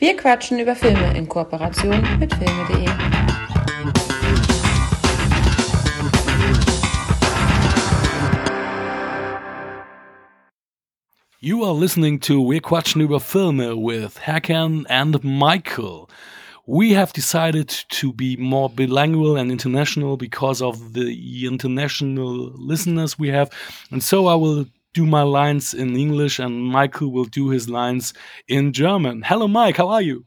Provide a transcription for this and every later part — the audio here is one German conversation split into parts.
Wir quatschen über Filme in Kooperation mit filme.de. You are listening to Wir quatschen über Filme with Hakan and Michael. We have decided to be more bilingual and international because of the international listeners we have. And so I will do my lines in English and Michael will do his lines in German. Hello, Mike, how are you?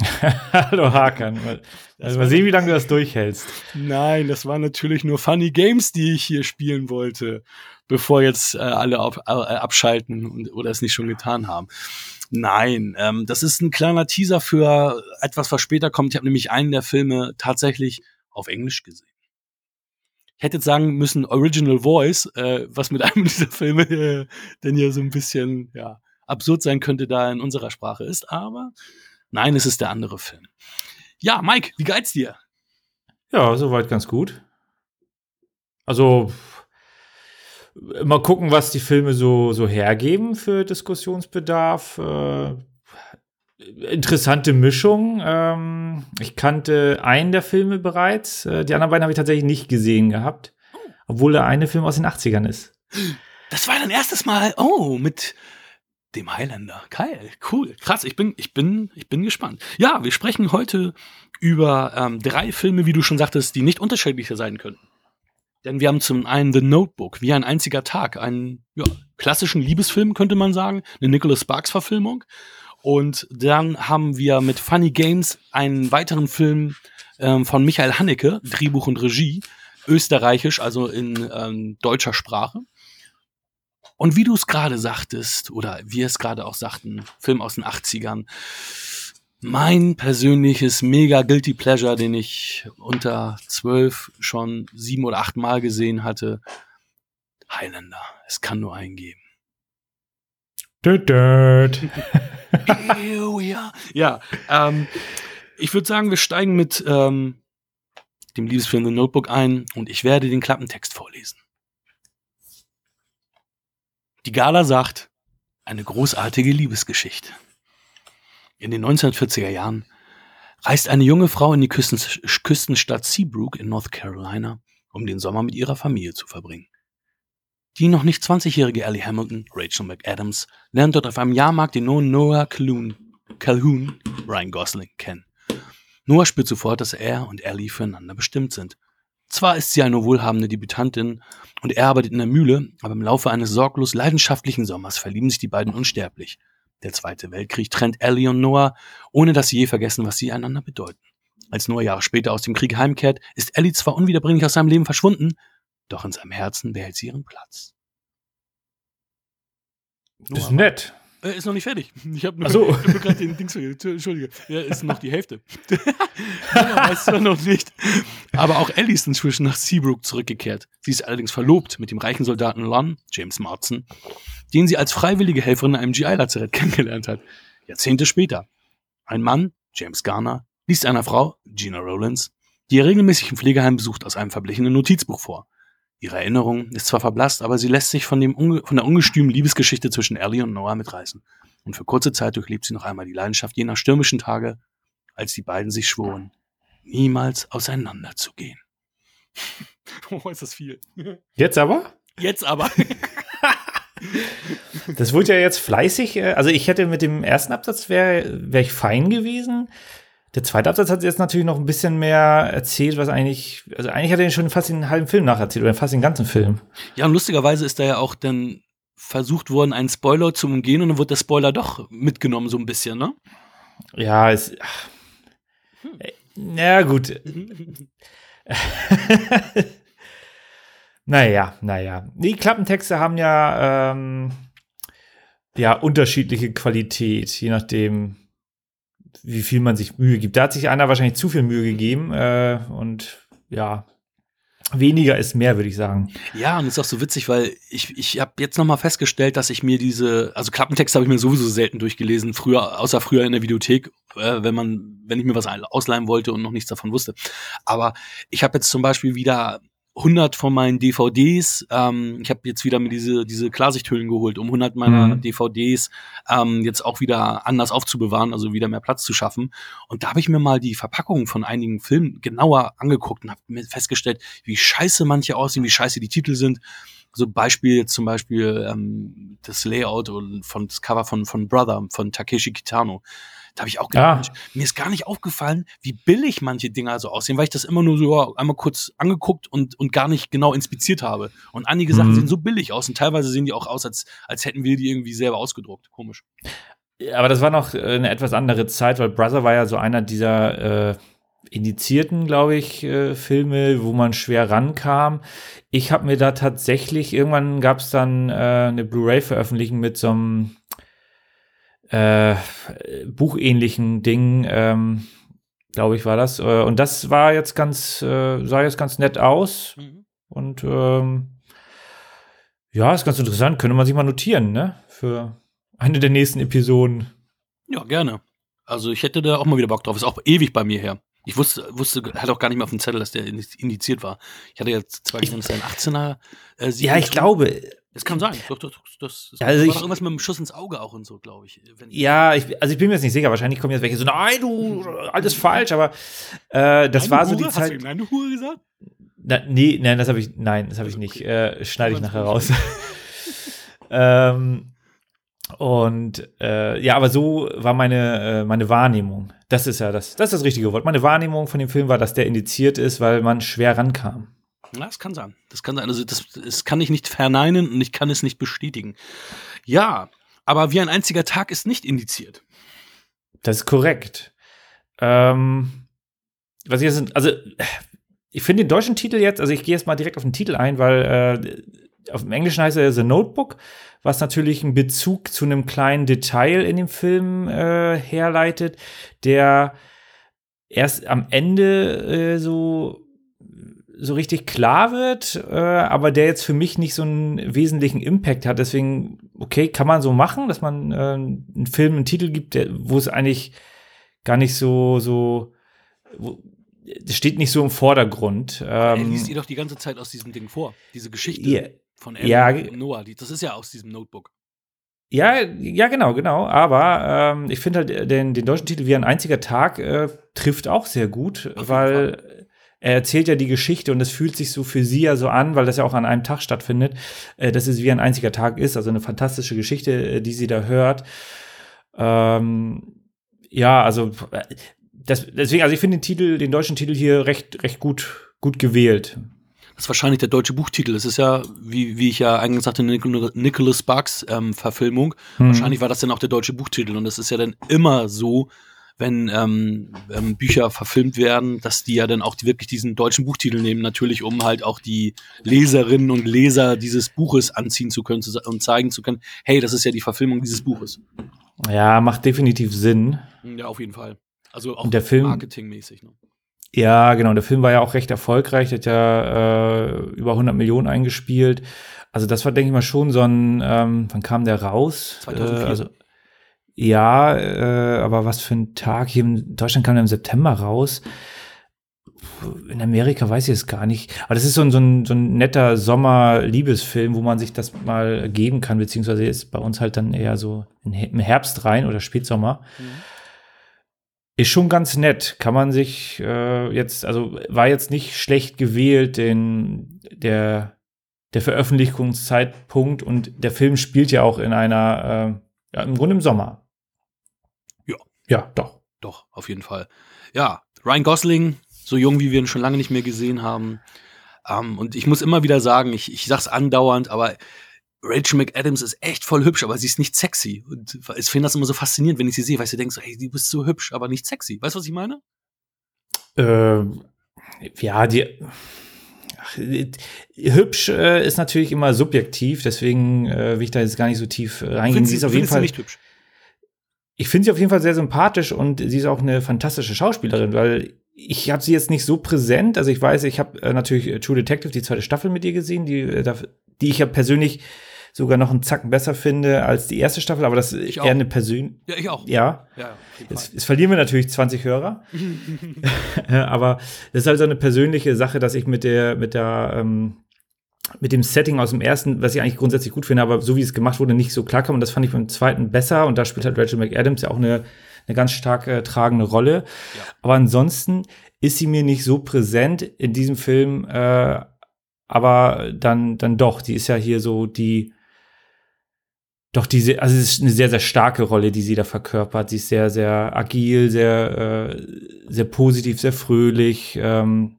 Hallo Hakan. Also mal sehen, wie lange du das durchhältst. Nein, das waren natürlich nur Funny Games, die ich hier spielen wollte, bevor jetzt äh, alle auf, äh, abschalten und, oder es nicht schon getan haben. Nein, ähm, das ist ein kleiner Teaser für etwas, was später kommt. Ich habe nämlich einen der Filme tatsächlich auf Englisch gesehen. Ich hätte jetzt sagen müssen Original Voice, äh, was mit einem dieser Filme äh, denn hier so ein bisschen ja, absurd sein könnte, da in unserer Sprache ist. Aber nein, es ist der andere Film. Ja, Mike, wie geht's dir? Ja, soweit ganz gut. Also mal gucken, was die Filme so, so hergeben für Diskussionsbedarf. Äh, interessante Mischung. Ähm, ich kannte einen der Filme bereits. Äh, die anderen beiden habe ich tatsächlich nicht gesehen gehabt. Obwohl der eine Film aus den 80ern ist. Das war dein erstes Mal. Oh, mit dem Highlander. Geil, cool, krass. Ich bin, ich bin, ich bin gespannt. Ja, wir sprechen heute über ähm, drei Filme, wie du schon sagtest, die nicht unterschiedlicher sein könnten. Denn wir haben zum einen The Notebook, wie ein einziger Tag, einen ja, klassischen Liebesfilm, könnte man sagen, eine Nicholas Sparks-Verfilmung. Und dann haben wir mit Funny Games einen weiteren Film ähm, von Michael Haneke, Drehbuch und Regie, österreichisch, also in ähm, deutscher Sprache. Und wie du es gerade sagtest, oder wir es gerade auch sagten, Film aus den 80ern, mein persönliches mega guilty pleasure, den ich unter zwölf schon sieben oder acht Mal gesehen hatte. Highlander. Es kann nur einen geben. Död. ja, ähm, ich würde sagen, wir steigen mit ähm, dem Liebesfilm The Notebook ein und ich werde den Klappentext vorlesen. Die Gala sagt, eine großartige Liebesgeschichte. In den 1940er Jahren reist eine junge Frau in die Küstenstadt Seabrook in North Carolina, um den Sommer mit ihrer Familie zu verbringen. Die noch nicht 20-jährige Ellie Hamilton, Rachel McAdams, lernt dort auf einem Jahrmarkt den Noah Calhoun, Calhoun, Ryan Gosling, kennen. Noah spürt sofort, dass er und Ellie füreinander bestimmt sind. Zwar ist sie eine wohlhabende Debütantin und er arbeitet in der Mühle, aber im Laufe eines sorglos leidenschaftlichen Sommers verlieben sich die beiden unsterblich. Der Zweite Weltkrieg trennt Ellie und Noah, ohne dass sie je vergessen, was sie einander bedeuten. Als Noah Jahre später aus dem Krieg heimkehrt, ist Ellie zwar unwiederbringlich aus seinem Leben verschwunden, doch in seinem Herzen behält sie ihren Platz. Noah, ist nett. Äh, ist noch nicht fertig. Ich habe nur, so. hab gerade den Dings Entschuldige. Ja, ist noch die Hälfte. ja, weiß zwar noch nicht. Aber auch Ellie ist inzwischen nach Seabrook zurückgekehrt. Sie ist allerdings verlobt mit dem reichen Soldaten Lon, James Marston, den sie als freiwillige Helferin in einem GI-Lazarett kennengelernt hat. Jahrzehnte später. Ein Mann, James Garner, liest einer Frau, Gina Rowlands, die ihr regelmäßig im Pflegeheim besucht, aus einem verblichenen Notizbuch vor. Ihre Erinnerung ist zwar verblasst, aber sie lässt sich von, dem von der ungestümen Liebesgeschichte zwischen Ellie und Noah mitreißen. Und für kurze Zeit durchlebt sie noch einmal die Leidenschaft jener stürmischen Tage, als die beiden sich schworen, niemals auseinanderzugehen. oh, ist das viel. Jetzt aber? Jetzt aber. das wurde ja jetzt fleißig. Äh, also ich hätte mit dem ersten Absatz wäre wär ich fein gewesen. Der zweite Absatz hat jetzt natürlich noch ein bisschen mehr erzählt, was eigentlich, also eigentlich hat er schon fast den halben Film nacherzählt oder fast den ganzen Film. Ja, und lustigerweise ist da ja auch dann versucht worden, einen Spoiler zu umgehen und dann wird der Spoiler doch mitgenommen, so ein bisschen, ne? Ja, es. Ach, hm. Ja, gut. naja, naja. Die Klappentexte haben ja, ähm, ja unterschiedliche Qualität, je nachdem, wie viel man sich Mühe gibt. Da hat sich einer wahrscheinlich zu viel Mühe gegeben äh, und ja, weniger ist mehr, würde ich sagen. Ja, und ist auch so witzig, weil ich, ich habe jetzt noch mal festgestellt, dass ich mir diese, also Klappentexte habe ich mir sowieso selten durchgelesen, früher, außer früher in der Videothek, äh, wenn man, wenn ich mir was ausleihen wollte und noch nichts davon wusste. Aber ich habe jetzt zum Beispiel wieder 100 von meinen DVDs. Ähm, ich habe jetzt wieder mir diese, diese Klarsichthüllen geholt, um 100 meiner Mhm. DVDs ähm, jetzt auch wieder anders aufzubewahren, also wieder mehr Platz zu schaffen. Und da habe ich mir mal die Verpackungen von einigen Filmen genauer angeguckt und habe mir festgestellt, wie scheiße manche aussehen, wie scheiße die Titel sind. So Beispiel jetzt zum Beispiel ähm, das Layout und von das Cover von von Brother von Takeshi Kitano. Da habe ich auch gedacht. Mensch, mir ist gar nicht aufgefallen, wie billig manche Dinger so aussehen, weil ich das immer nur so ja, einmal kurz angeguckt und, und gar nicht genau inspiziert habe. Und einige Sachen Mhm. sehen so billig aus und teilweise sehen die auch aus, als, als hätten wir die irgendwie selber ausgedruckt. Komisch. Aber das war noch äh, eine etwas andere Zeit, weil Brother war ja so einer dieser äh, indizierten, glaube ich, äh, Filme, wo man schwer rankam. Ich habe mir da tatsächlich, irgendwann gab es dann äh, eine Blu-ray-Veröffentlichung mit so einem äh, buchähnlichen Ding, ähm, glaube ich, war das. Äh, und das war jetzt ganz, äh, sah jetzt ganz nett aus. Und ähm, ja, ist ganz interessant. Könnte man sich mal notieren, ne? Für eine der nächsten Episoden. Ja, gerne. Also ich hätte da auch mal wieder Bock drauf. Ist auch ewig bei mir her. Ich wusste, wusste, hatte auch gar nicht mehr auf dem Zettel, dass der indiziert war. Ich hatte jetzt zwar Ich- gesehen, dass der ein 18er äh, Ja, ich glaube, Es kann sein. Doch, doch, doch, das, das Ja, also ich- irgendwas mit dem Schuss ins Auge auch und so, glaube ich. Ja, ich, also ich bin mir jetzt nicht sicher. Wahrscheinlich kommen jetzt welche so, nein, du, alles falsch. Aber äh, das Eine war so Hure? die Hast du Zeit. ihm eine Hure gesagt? Na, nee, nein, das habe ich, nein, das habe ich Also, nicht. Äh, Schneide ich nachher raus. ähm, und äh, ja, aber so war meine, äh, meine Wahrnehmung. Das ist ja das, das ist das richtige Wort. Meine Wahrnehmung von dem Film war, dass der indiziert ist, weil man schwer rankam. Ja, das kann sein. Das kann sein. Also das, das kann ich nicht verneinen und ich kann es nicht bestätigen. Ja, aber wie ein einziger Tag ist nicht indiziert. Das ist korrekt. Ähm, was ich jetzt, also ich finde den deutschen Titel jetzt, also ich gehe jetzt mal direkt auf den Titel ein, weil äh, auf dem Englischen heißt er The Notebook, was natürlich einen Bezug zu einem kleinen Detail in dem Film äh, herleitet, der erst am Ende äh, so so richtig klar wird, äh, aber der jetzt für mich nicht so einen wesentlichen Impact hat. Deswegen, okay, kann man so machen, dass man äh, einen Film einen Titel gibt, wo es eigentlich gar nicht so, so, wo, steht nicht so im Vordergrund. er Ähm, liest ihr doch die ganze Zeit aus diesem Ding vor. Diese Geschichte von Ellen ja. Noah. Das ist ja aus diesem Notebook. Ja, ja, genau, genau. Aber ähm, ich finde halt den, den deutschen Titel wie ein einziger Tag äh, trifft auch sehr gut, Auf weil er erzählt ja die Geschichte und es fühlt sich so für sie ja so an, weil das ja auch an einem Tag stattfindet, äh, dass es wie ein einziger Tag ist. Also eine fantastische Geschichte, äh, die sie da hört. Ähm, ja, also äh, das, deswegen, also ich finde den Titel, den deutschen Titel hier recht, recht gut, gut gewählt. Das ist wahrscheinlich der deutsche Buchtitel. Das ist ja, wie, wie ich ja eingangs sagte, eine Nic- Nicholas Sparks ähm, Verfilmung. Hm. Wahrscheinlich war das dann auch der deutsche Buchtitel. Und das ist ja dann immer so, wenn ähm, ähm, Bücher verfilmt werden, dass die ja dann auch die, wirklich diesen deutschen Buchtitel nehmen, natürlich, um halt auch die Leserinnen und Leser dieses Buches anziehen zu können zu, und zeigen zu können, hey, das ist ja die Verfilmung dieses Buches. Ja, macht definitiv Sinn. Ja, auf jeden Fall. Also auch der Film- marketingmäßig. Ne? Ja, genau. Der Film war ja auch recht erfolgreich. Der hat ja äh, über 100 Millionen eingespielt. Also das war, denke ich mal, schon so ein, ähm, wann kam der raus? 2004. Äh, also ja, äh, aber was für ein Tag. Hier in Deutschland kam der im September raus. In Amerika weiß ich es gar nicht. Aber das ist so ein, so ein, so ein netter Sommer-Liebesfilm, wo man sich das mal geben kann, beziehungsweise ist bei uns halt dann eher so im Herbst rein oder Spätsommer. Ist schon ganz nett. Kann man sich äh, jetzt, also war jetzt nicht schlecht gewählt, den, der, der Veröffentlichungszeitpunkt und der Film spielt ja auch in einer, äh, ja, im Grunde im Sommer. Ja. Ja, doch. Doch, auf jeden Fall. Ja, Ryan Gosling, so jung wie wir ihn schon lange nicht mehr gesehen haben. Ähm, und ich muss immer wieder sagen, ich, ich sag's andauernd, aber Rachel McAdams ist echt voll hübsch, aber sie ist nicht sexy. Und ich finde das immer so faszinierend, wenn ich sie sehe, weil ich denke so, hey, du bist so hübsch, aber nicht sexy. Weißt du, was ich meine? Äh, ja, die. Ach, hübsch äh, ist natürlich immer subjektiv, deswegen äh, will ich da jetzt gar nicht so tief äh, reingehen. Sie ist auf jeden Fall nicht hübsch. ich finde sie auf jeden Fall sehr sympathisch und sie ist auch eine fantastische Schauspielerin, weil ich habe sie jetzt nicht so präsent. Also ich weiß, ich habe äh, natürlich True Detective, die zweite Staffel mit ihr gesehen, die, äh, die ich ja persönlich sogar noch einen Zacken besser finde als die erste Staffel, aber das ist eher eine Persön. Ja, ich auch. Ja, Ja, jeden jetzt, jetzt verlieren wir natürlich 20 Hörer. aber das ist halt so eine persönliche Sache, dass ich mit der, mit der, ähm, mit dem Setting aus dem ersten, was ich eigentlich grundsätzlich gut finde, aber so wie es gemacht wurde, nicht so klarkam. Und das fand ich beim zweiten besser. Und da spielt halt Rachel McAdams ja auch eine, eine ganz stark äh, tragende Rolle. Ja. Aber ansonsten ist sie mir nicht so präsent in diesem Film, äh, aber dann, dann doch. Die ist ja hier so die, doch diese, also es ist eine sehr, sehr starke Rolle, die sie da verkörpert. Sie ist sehr, sehr agil, sehr, äh, sehr positiv, sehr fröhlich. Ähm,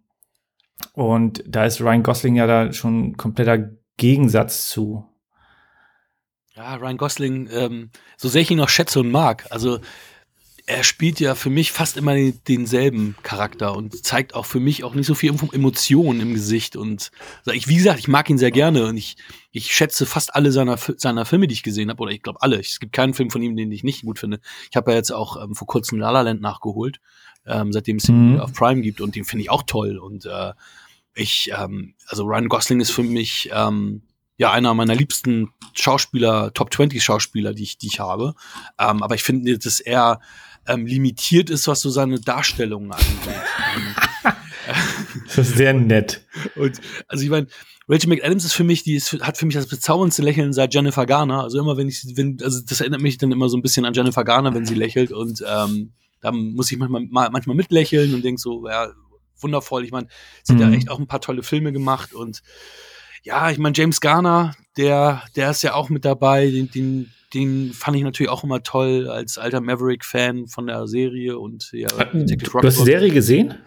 und da ist Ryan Gosling ja da schon ein kompletter Gegensatz zu. Ja, Ryan Gosling, ähm, so sehr ich ihn noch schätze und mag, also er spielt ja für mich fast immer den, denselben Charakter und zeigt auch für mich auch nicht so viel Emotionen im Gesicht. Und ich, wie gesagt, ich mag ihn sehr gerne und ich, ich schätze fast alle seiner, seiner Filme, die ich gesehen habe, oder ich glaube alle. Es gibt keinen Film von ihm, den ich nicht gut finde. Ich habe ja jetzt auch ähm, vor kurzem La La Land nachgeholt, ähm, seitdem es ihn Mhm. auf Prime gibt und den finde ich auch toll. Und äh, ich, ähm, also Ryan Gosling ist für mich ähm, ja einer meiner liebsten Schauspieler, Top 20 Schauspieler, die ich, die ich habe. Ähm, aber ich finde, dass er ähm, limitiert ist, was so seine Darstellungen angeht. Das ist sehr nett. und also ich meine, Rachel McAdams ist für mich, die ist, hat für mich das bezauberndste Lächeln seit Jennifer Garner. Also immer wenn ich, wenn, also das erinnert mich dann immer so ein bisschen an Jennifer Garner, wenn sie lächelt und ähm, da muss ich manchmal, ma- manchmal mitlächeln und denk so, ja, wundervoll. Ich meine, sie hat Mhm. ja echt auch ein paar tolle Filme gemacht und ja, ich meine, James Garner, der, der ist ja auch mit dabei, den, den, den fand ich natürlich auch immer toll als alter Maverick-Fan von der Serie und ja, Detective Du hast die Serie gesehen?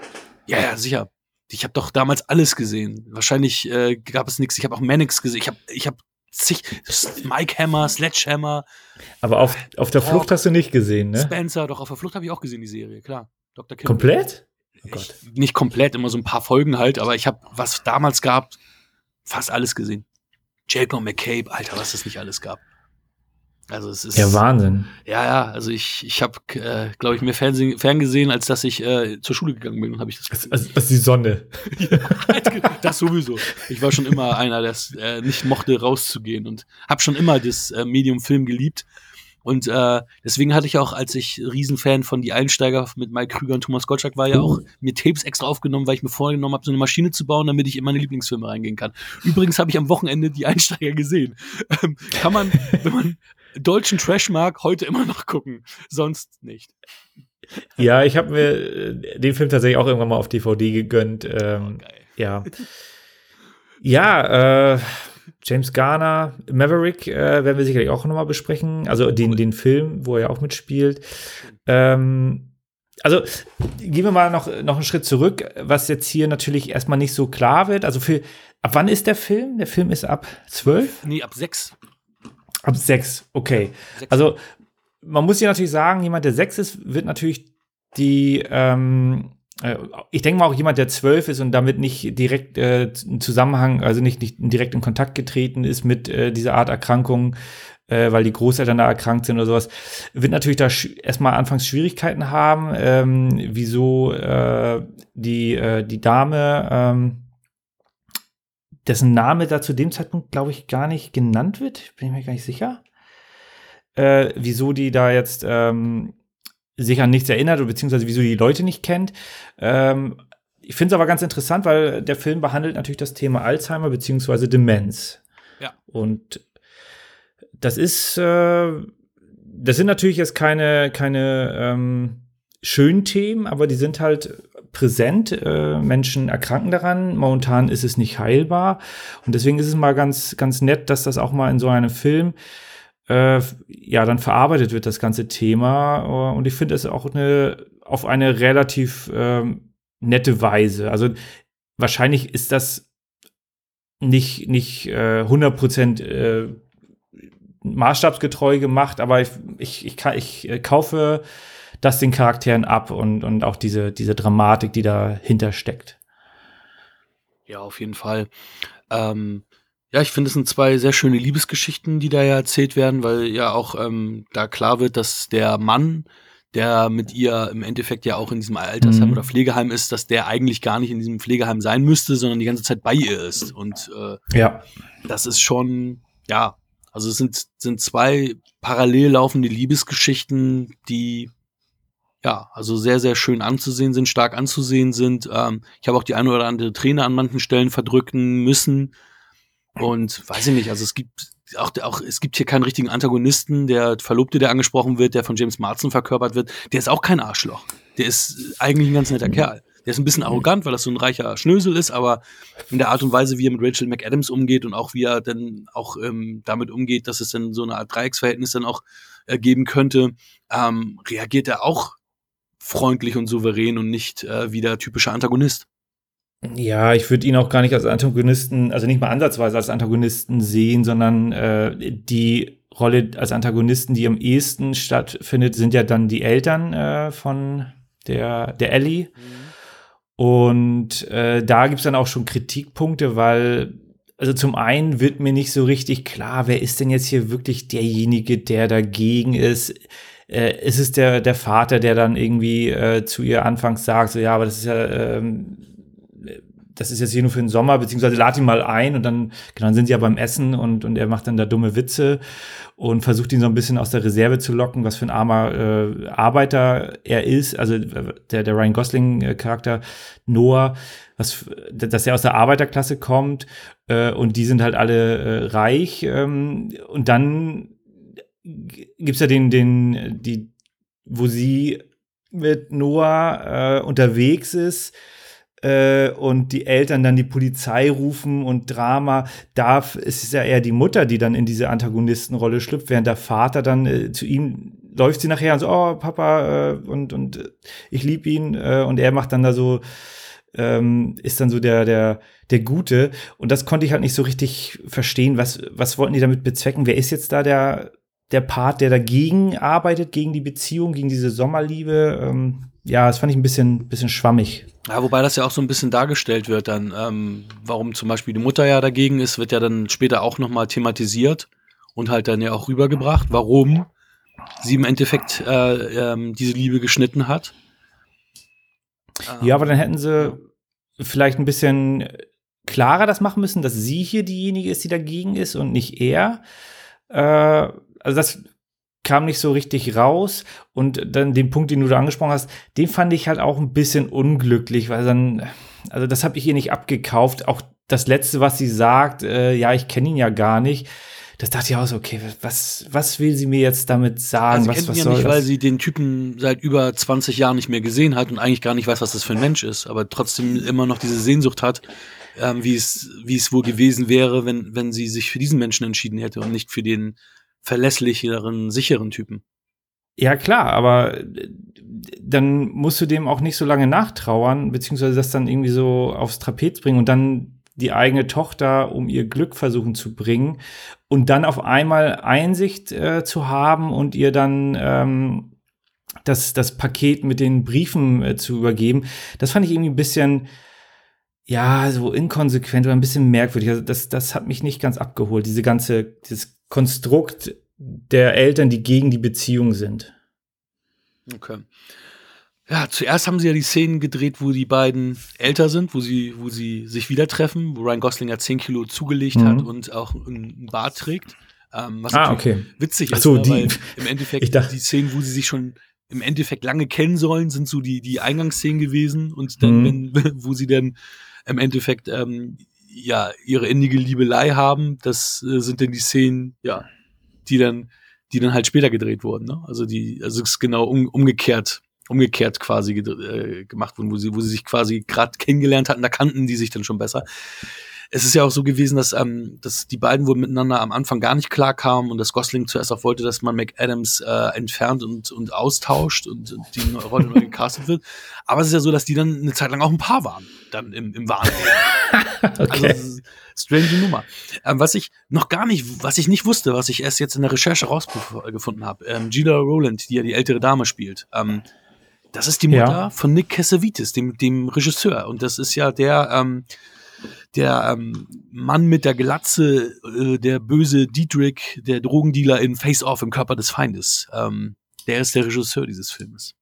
ja, ja, sicher. Ich habe doch damals alles gesehen. Wahrscheinlich äh, gab es nichts. Ich habe auch Mannix gesehen. Ich habe ich hab zig Mike Hammer, Sledgehammer, Aber auf, auf der Oh. Flucht hast du nicht gesehen, ne? Spencer. Doch auf der Flucht habe ich auch gesehen die Serie. Klar, Dr. Kim. Komplett? Oh Ich, nicht komplett, immer so ein paar Folgen halt. Aber ich habe, was damals gab, fast alles gesehen. Jacob McCabe, Alter, was es nicht alles gab. Also es ist Ja, Wahnsinn. ja, ja. Also ich ich habe, äh, glaube ich, mehr Fernsehen, ferngesehen, als dass ich äh, zur Schule gegangen bin. Und habe ich das das, das ist die Sonne. das sowieso. Ich war schon immer einer, der es äh, nicht mochte, rauszugehen und habe schon immer das äh, Medium Film geliebt. Und äh, deswegen hatte ich auch, als ich Riesenfan von Die Einsteiger mit Mike Krüger und Thomas Gottschalk war, ja auch mir Tapes extra aufgenommen, weil ich mir vorgenommen habe, so eine Maschine zu bauen, damit ich in meine Lieblingsfilme reingehen kann. Übrigens habe ich am Wochenende Die Einsteiger gesehen. Ähm, kann man, wenn man deutschen Trash mag, heute immer noch gucken. Sonst nicht. Ja, ich habe mir äh, den Film tatsächlich auch irgendwann mal auf DVD gegönnt. Oh, Ähm, geil. ja. Ja, äh, James Garner, Maverick äh, werden wir sicherlich auch nochmal besprechen. Also den, den Film, wo er auch mitspielt. Ähm, also gehen wir mal noch, noch einen Schritt zurück, was jetzt hier natürlich erstmal nicht so klar wird. Also für, ab wann ist der Film? Der Film ist ab zwölf? Nee, ab sechs. Ab sechs, okay. Sechs. Also man muss hier natürlich sagen, jemand, der sechs ist, wird natürlich die, ähm, äh, ich denke mal auch jemand, der zwölf ist und damit nicht direkt äh, in Zusammenhang, also nicht, nicht direkt in Kontakt getreten ist mit äh, dieser Art Erkrankung, äh, weil die Großeltern da erkrankt sind oder sowas, wird natürlich da erstmal anfangs Schwierigkeiten haben, ähm, wieso äh, die, äh, die Dame, ähm, dessen Name da zu dem Zeitpunkt, glaube ich, gar nicht genannt wird, bin ich mir gar nicht sicher. Äh, wieso die da jetzt ähm, sich an nichts erinnert oder beziehungsweise wieso die Leute nicht kennt. Ähm, ich finde es aber ganz interessant, weil der Film behandelt natürlich das Thema Alzheimer beziehungsweise Demenz. Ja. Und das ist, äh, das sind natürlich jetzt keine, keine ähm, schönen Themen, aber die sind halt präsent. Äh, Menschen erkranken daran. Momentan ist es nicht heilbar. Und deswegen ist es mal ganz, ganz nett, dass das auch mal in so einem Film äh, ja, dann verarbeitet wird, das ganze Thema. Äh, Und ich finde es auch eine, auf eine relativ ähm, nette Weise. Also wahrscheinlich ist das nicht, nicht äh, 100% äh, maßstabsgetreu gemacht, aber ich, ich, ich, kann, ich äh, kaufe das den Charakteren ab und, und auch diese, diese Dramatik, die dahinter steckt. Ja, auf jeden Fall. Ähm, ja, ich finde, es sind zwei sehr schöne Liebesgeschichten, die da ja erzählt werden, weil ja auch ähm, da klar wird, dass der Mann, der mit ihr im Endeffekt ja auch in diesem Altersheim Mhm. oder Pflegeheim ist, dass der eigentlich gar nicht in diesem Pflegeheim sein müsste, sondern die ganze Zeit bei ihr ist. Und äh, Ja. das ist schon, ja, Also es sind, sind zwei parallel laufende Liebesgeschichten, die ja, also sehr, sehr schön anzusehen sind, stark anzusehen sind. Ähm, ich habe auch die eine oder andere Träne an manchen Stellen verdrücken müssen. Und weiß ich nicht, also es gibt auch, auch, es gibt hier keinen richtigen Antagonisten. Der Verlobte, der angesprochen wird, der von James Marsden verkörpert wird, der ist auch kein Arschloch. Der ist eigentlich ein ganz netter Kerl. Der ist ein bisschen arrogant, weil das so ein reicher Schnösel ist, aber in der Art und Weise, wie er mit Rachel McAdams umgeht und auch wie er dann auch ähm, damit umgeht, dass es dann so eine Art Dreiecksverhältnis dann auch äh, geben könnte, ähm, reagiert er auch freundlich und souverän und nicht äh, wie der typische Antagonist. Ja, ich würde ihn auch gar nicht als Antagonisten, also nicht mal ansatzweise als Antagonisten sehen, sondern äh, die Rolle als Antagonisten, die am ehesten stattfindet, sind ja dann die Eltern äh, von der, der Ellie. Mhm. Und äh, da gibt's dann auch schon Kritikpunkte, weil, also zum einen wird mir nicht so richtig klar, wer ist denn jetzt hier wirklich derjenige, der dagegen ist äh, ist es der, der Vater, der dann irgendwie äh, zu ihr anfangs sagt, so ja, aber das ist ja, ähm, das ist jetzt hier nur für den Sommer, beziehungsweise lad ihn mal ein und dann, genau, dann sind sie ja beim Essen und, und er macht dann da dumme Witze und versucht ihn so ein bisschen aus der Reserve zu locken, was für ein armer äh, Arbeiter er ist, also der, der Ryan Gosling-Charakter Noah, was, dass er aus der Arbeiterklasse kommt äh, und die sind halt alle äh, reich ähm, und dann gibt's ja den, den, die, wo sie mit Noah äh, unterwegs ist äh, und die Eltern dann die Polizei rufen und Drama. Da ist es ja eher die Mutter, die dann in diese Antagonistenrolle schlüpft, während der Vater dann äh, zu ihm läuft sie nachher und so, oh Papa äh, und und äh, ich lieb ihn äh, und er macht dann da so ähm, ist dann so der der der Gute und das konnte ich halt nicht so richtig verstehen, was was wollten die damit bezwecken? Wer ist jetzt da der der Part, der dagegen arbeitet, gegen die Beziehung, gegen diese Sommerliebe. Ähm, ja, das fand ich ein bisschen, bisschen schwammig. Ja, wobei das ja auch so ein bisschen dargestellt wird dann, ähm, warum zum Beispiel die Mutter ja dagegen ist, wird ja dann später auch nochmal thematisiert und halt dann ja auch rübergebracht, warum sie im Endeffekt äh, ähm, diese Liebe geschnitten hat. Ja, aber dann hätten sie vielleicht ein bisschen klarer das machen müssen, dass sie hier diejenige ist, die dagegen ist und nicht er. Äh, also das kam nicht so richtig raus. Und dann den Punkt, den du da angesprochen hast, den fand ich halt auch ein bisschen unglücklich, weil dann, also das habe ich ihr nicht abgekauft. Auch das Letzte, was sie sagt, äh, ja, ich kenne ihn ja gar nicht. Das dachte ich auch so, okay, was, was will sie mir jetzt damit sagen? Also was, kennt was ihn ja nicht, weil sie den Typen seit über 20 Jahren nicht mehr gesehen hat und eigentlich gar nicht weiß, was das für ein Mensch ist, aber trotzdem immer noch diese Sehnsucht hat, ähm, wie es, wie es wohl gewesen wäre, wenn, wenn sie sich für diesen Menschen entschieden hätte und nicht für den verlässlicheren, sicheren Typen. Ja, klar, aber äh, dann musst du dem auch nicht so lange nachtrauern, beziehungsweise das dann irgendwie so aufs Trapez bringen und dann die eigene Tochter um ihr Glück versuchen zu bringen und dann auf einmal Einsicht äh, zu haben und ihr dann ähm, das, das Paket mit den Briefen äh, zu übergeben. Das fand ich irgendwie ein bisschen, ja, so inkonsequent oder ein bisschen merkwürdig. Also das, das hat mich nicht ganz abgeholt, diese ganze, dieses Konstrukt der Eltern, die gegen die Beziehung sind. Okay. Ja, zuerst haben sie ja die Szenen gedreht, wo die beiden älter sind, wo sie, wo sie sich wieder treffen, wo Ryan Gosling ja 10 Kilo zugelegt mhm. hat und auch einen Bart trägt. Ähm, was ah, okay. witzig ist, so, ne? weil im Endeffekt die Szenen, wo sie sich schon im Endeffekt lange kennen sollen, sind so die, die Eingangsszenen gewesen und dann, mhm. wenn, wo sie dann im Endeffekt ähm, ja ihre innige Liebelei haben, das äh, sind dann die Szenen, ja, die dann, die dann halt später gedreht wurden. Ne? Also die, also es ist genau um, umgekehrt, umgekehrt quasi äh, gemacht wurden, wo sie, wo sie sich quasi gerade kennengelernt hatten, da kannten die sich dann schon besser es ist ja auch so gewesen, dass, ähm, dass die beiden wohl miteinander am Anfang gar nicht klar kamen und dass Gosling zuerst auch wollte, dass man McAdams äh, entfernt und, und austauscht und die Rolle neu gecastet wird. Aber es ist ja so, dass die dann eine Zeit lang auch ein Paar waren, dann im, im wahren okay. Also, strange Nummer. Ähm, was ich noch gar nicht, was ich nicht wusste, was ich erst jetzt in der Recherche rausgefunden habe, ähm, Gina Rowland, die ja die ältere Dame spielt, ähm, das ist die Mutter ja. von Nick Cassavetes, dem, dem Regisseur. Und das ist ja der, ähm, der ähm, Mann mit der Glatze, äh, der böse Dietrich, der Drogendealer in Face Off im Körper des Feindes. Ähm, der ist der Regisseur dieses Filmes.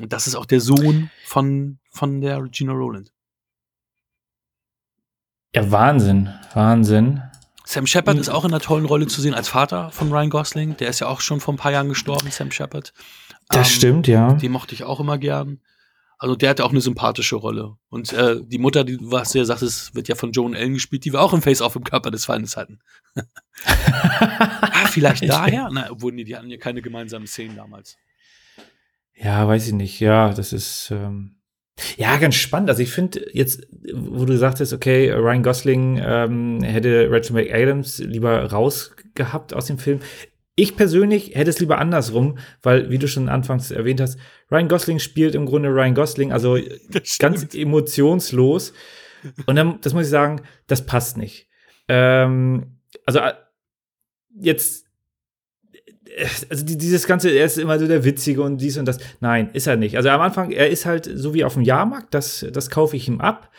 Und das ist auch der Sohn von, von der Regina Rowland. Ja, Wahnsinn, Wahnsinn. Sam Shepard ist auch in einer tollen Rolle zu sehen als Vater von Ryan Gosling. Der ist ja auch schon vor ein paar Jahren gestorben, Sam Shepard. Das Ähm, stimmt, ja. Den mochte ich auch immer gern. Also der hatte auch eine sympathische Rolle. Und äh, die Mutter, die, was du ja sagtest, wird ja von Joan Allen gespielt, die wir auch im Face-Off im Körper des Feindes hatten. ah, vielleicht daher? Na, obwohl, nee, die hatten ja keine gemeinsamen Szenen damals. Ja, weiß ich nicht. Ja, das ist ähm, ja ganz spannend. Also ich finde jetzt, wo du sagtest, okay, Ryan Gosling ähm, hätte Rachel McAdams lieber rausgehabt aus dem Film. Ich persönlich hätte es lieber andersrum, weil, wie du schon anfangs erwähnt hast, Ryan Gosling spielt im Grunde Ryan Gosling, also ganz emotionslos. Und dann, das muss ich sagen, das passt nicht. Ähm, also äh, jetzt, äh, also die, dieses ganze, er ist immer so der Witzige und dies und das. Nein, ist er nicht. Also am Anfang, er ist halt so wie auf dem Jahrmarkt, das, das kaufe ich ihm ab.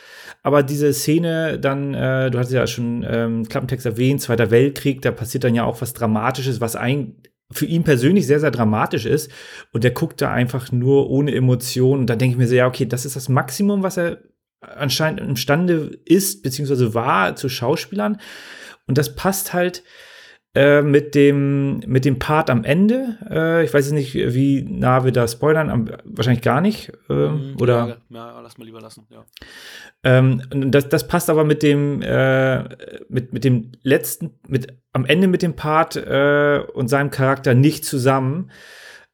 Aber diese Szene dann, äh, du hattest ja schon ähm, Klappentext erwähnt, Zweiter Weltkrieg, da passiert dann ja auch was Dramatisches, was ein, für ihn persönlich sehr, sehr dramatisch ist. Und der guckt da einfach nur ohne Emotionen. Und da denke ich mir so, ja, okay, das ist das Maximum, was er anscheinend imstande ist, beziehungsweise war zu Schauspielern. Und das passt halt äh, mit, dem, mit dem Part am Ende. Äh, ich weiß jetzt nicht, wie nah wir da spoilern, am, wahrscheinlich gar nicht. Äh, Mhm, oder Ja, ja, lass mal lieber lassen, ja. ähm, das, das passt aber mit dem, äh, mit, mit dem letzten, mit, am Ende mit dem Part äh, und seinem Charakter nicht zusammen,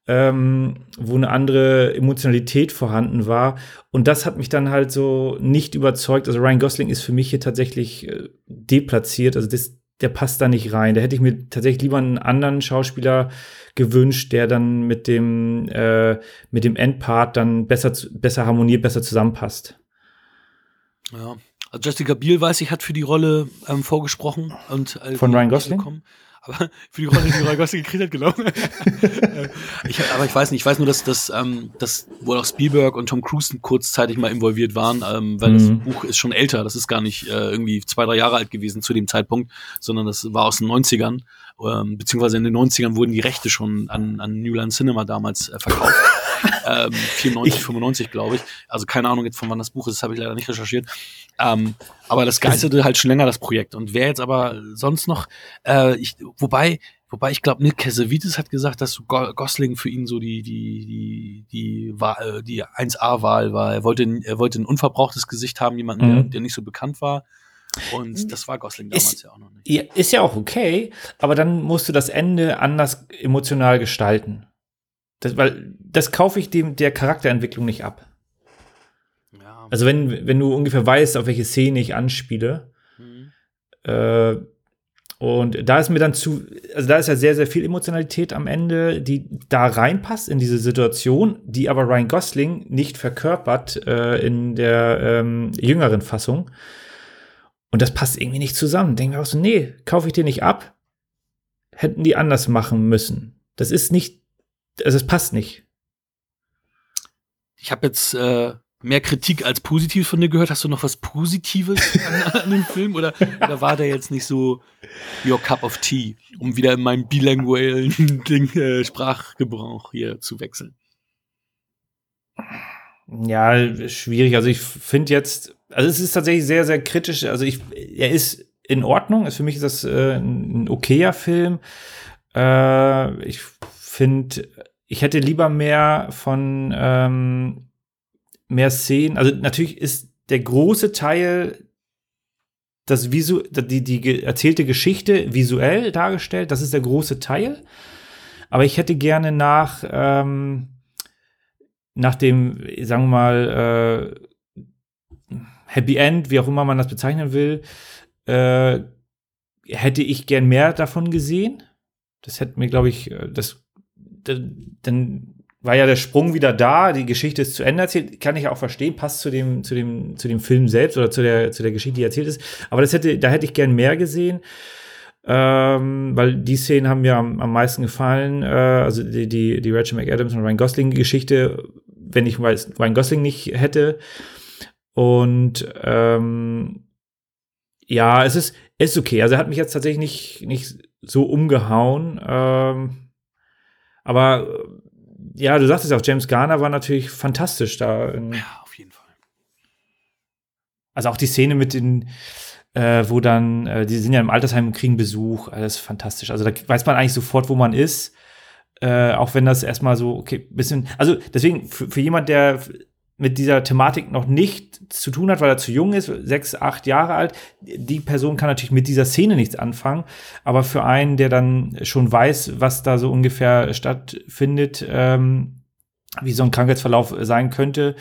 ähm, wo eine andere Emotionalität vorhanden war. Und das hat mich dann halt so nicht überzeugt. Also Ryan Gosling ist für mich hier tatsächlich deplatziert. Also das, der passt da nicht rein. Da hätte ich mir tatsächlich lieber einen anderen Schauspieler gewünscht, der dann mit dem, äh, mit dem Endpart dann besser, besser harmoniert, besser zusammenpasst. Ja. Also Jessica Biel, weiß ich, hat für die Rolle ähm, vorgesprochen. Und, äh, Von Ryan Gosling? bekommen. Aber für die Rolle, die Ryan Gosling gekriegt hat, genau. Äh, ich, aber ich weiß nicht, ich weiß nur, dass, dass, ähm, dass wohl auch Spielberg und Tom Cruise kurzzeitig mal involviert waren, ähm, weil Mhm. das Buch ist schon älter. Das ist gar nicht äh, irgendwie zwei, drei Jahre alt gewesen zu dem Zeitpunkt, sondern das war aus den 90ern. Ähm, beziehungsweise in den 90ern wurden die Rechte schon an, an New Line Cinema damals äh, verkauft. ähm, 94, Ich- 95, glaube ich. Also keine Ahnung jetzt von wann das Buch ist, das habe ich leider nicht recherchiert. Ähm, aber das geisterte halt schon länger, das Projekt. Und wer jetzt aber sonst noch, äh, ich, wobei, wobei ich glaube, Nick Cassavetes hat gesagt, dass Gosling für ihn so die, die, die, die, Wahl, äh, die 1A-Wahl war. Er wollte, er wollte ein unverbrauchtes Gesicht haben, jemanden, der, Mhm. der nicht so bekannt war. Und das war Gosling damals Ist- ja auch noch nicht. Ja, ist ja auch okay, aber dann musst du das Ende anders emotional gestalten. Das, weil das kaufe ich dem der Charakterentwicklung nicht ab. Ja. Also wenn, wenn du ungefähr weißt, auf welche Szene ich anspiele, Mhm. äh, und da ist mir dann zu, also da ist ja sehr, sehr viel Emotionalität am Ende, die da reinpasst in diese Situation, die aber Ryan Gosling nicht verkörpert äh, in der ähm, jüngeren Fassung. Und das passt irgendwie nicht zusammen. Denken wir auch so, nee, kaufe ich dir nicht ab. Hätten die anders machen müssen. Das ist nicht, also es passt nicht. Ich habe jetzt äh, mehr Kritik als positiv von dir gehört. Hast du noch was Positives an, an dem Film? Oder, oder war der jetzt nicht so your cup of tea, um wieder in meinem bilingualen Ding, äh, Sprachgebrauch hier zu wechseln? Ja, schwierig. Also ich finde jetzt, also es ist tatsächlich sehr, sehr kritisch. Also ich, er ist in Ordnung. Für mich ist das äh, ein okayer Film. Äh, ich finde, ich hätte lieber mehr von ähm, mehr Szenen. Also natürlich ist der große Teil das Visu die, die erzählte Geschichte visuell dargestellt. Das ist der große Teil. Aber ich hätte gerne nach ähm, nach dem, sagen wir mal, äh, Happy End, wie auch immer man das bezeichnen will, äh, hätte ich gern mehr davon gesehen. Das hätte mir, glaube ich, äh, das, da- dann war ja der Sprung wieder da, die Geschichte ist zu Ende erzählt, kann ich auch verstehen, passt zu dem, zu dem, zu dem Film selbst oder zu der, zu der Geschichte, die erzählt ist. Aber das hätte, da hätte ich gern mehr gesehen. Ähm, weil die Szenen haben mir am, am meisten gefallen. Äh, also die, die, die Rachel McAdams und Ryan Gosling-Geschichte, wenn ich Ryan Gosling nicht hätte. Und ähm, ja, es ist, ist okay. Also er hat mich jetzt tatsächlich nicht, nicht so umgehauen. Ähm, aber ja, du sagtest auch, James Garner war natürlich fantastisch da. Ja, auf jeden Fall. also auch die Szene mit den, äh, wo dann, äh, die sind ja im Altersheim und kriegen Besuch, alles fantastisch. Also da weiß man eigentlich sofort, wo man ist. Äh, auch wenn das erstmal so, okay, bisschen, also deswegen, für, für jemand, der mit dieser Thematik noch nicht zu tun hat, weil er zu jung ist, sechs, acht Jahre alt, die Person kann natürlich mit dieser Szene nichts anfangen. Aber für einen, der dann schon weiß, was da so ungefähr stattfindet, ähm, wie so ein Krankheitsverlauf sein könnte,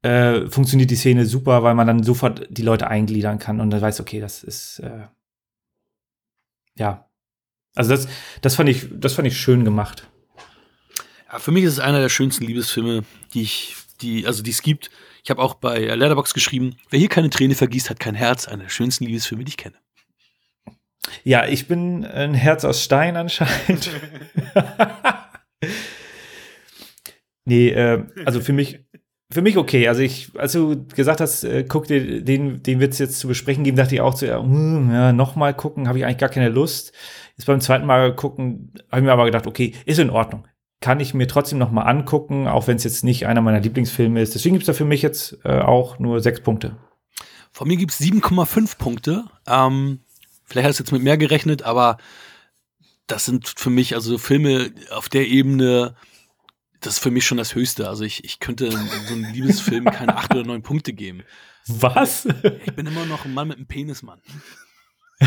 äh, funktioniert die Szene super, weil man dann sofort die Leute eingliedern kann und dann weiß, okay, das ist äh, ja. Also das, das fand ich, das fand ich schön gemacht. Ja, für mich ist es einer der schönsten Liebesfilme, die ich, die, also die es gibt. Ich habe auch bei Letterbox geschrieben, wer hier keine Träne vergießt, hat kein Herz. Einer der schönsten Liebesfilme, die ich kenne. Ja, ich bin ein Herz aus Stein anscheinend. nee, äh, also für mich, für mich okay. Also ich, als du gesagt hast, äh, guck dir den, den Witz jetzt zu besprechen geben, dachte ich auch ja, hm, ja nochmal gucken, habe ich eigentlich gar keine Lust. Jetzt beim zweiten Mal gucken, habe ich mir aber gedacht, okay, ist in Ordnung. Kann ich mir trotzdem noch mal angucken, auch wenn es jetzt nicht einer meiner Lieblingsfilme ist. Deswegen gibt es da für mich jetzt äh, auch nur sechs Punkte. Von mir gibt es 7,5 Punkte. Ähm, vielleicht hast du jetzt mit mehr gerechnet, aber das sind für mich also Filme auf der Ebene, das ist für mich schon das Höchste. Also ich, ich könnte in so einem Liebesfilm keine acht oder neun Punkte geben. Was? Ich bin immer noch ein Mann mit einem Penismann.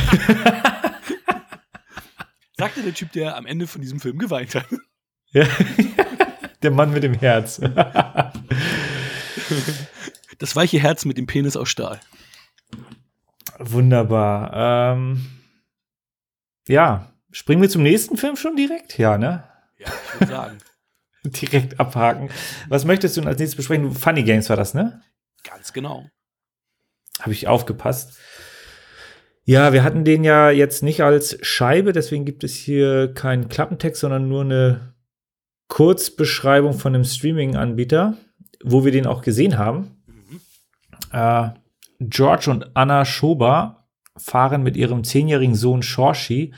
Sagte der Typ, der am Ende von diesem Film geweint hat. Ja. Der Mann mit dem Herz. Das weiche Herz mit dem Penis aus Stahl. Wunderbar. Ähm, ja, springen wir zum nächsten Film schon direkt? Ja, ne? Ja, ich würde sagen. direkt abhaken. Was möchtest du als nächstes besprechen? Funny Games war das, ne? Ganz genau. Habe ich aufgepasst. Ja, wir hatten den ja jetzt nicht als Scheibe, deswegen gibt es hier keinen Klappentext, sondern nur eine Kurzbeschreibung von einem Streaming-Anbieter, wo wir den auch gesehen haben. Mhm. Äh, George und Anna Schober fahren mit ihrem zehnjährigen Sohn Shorshi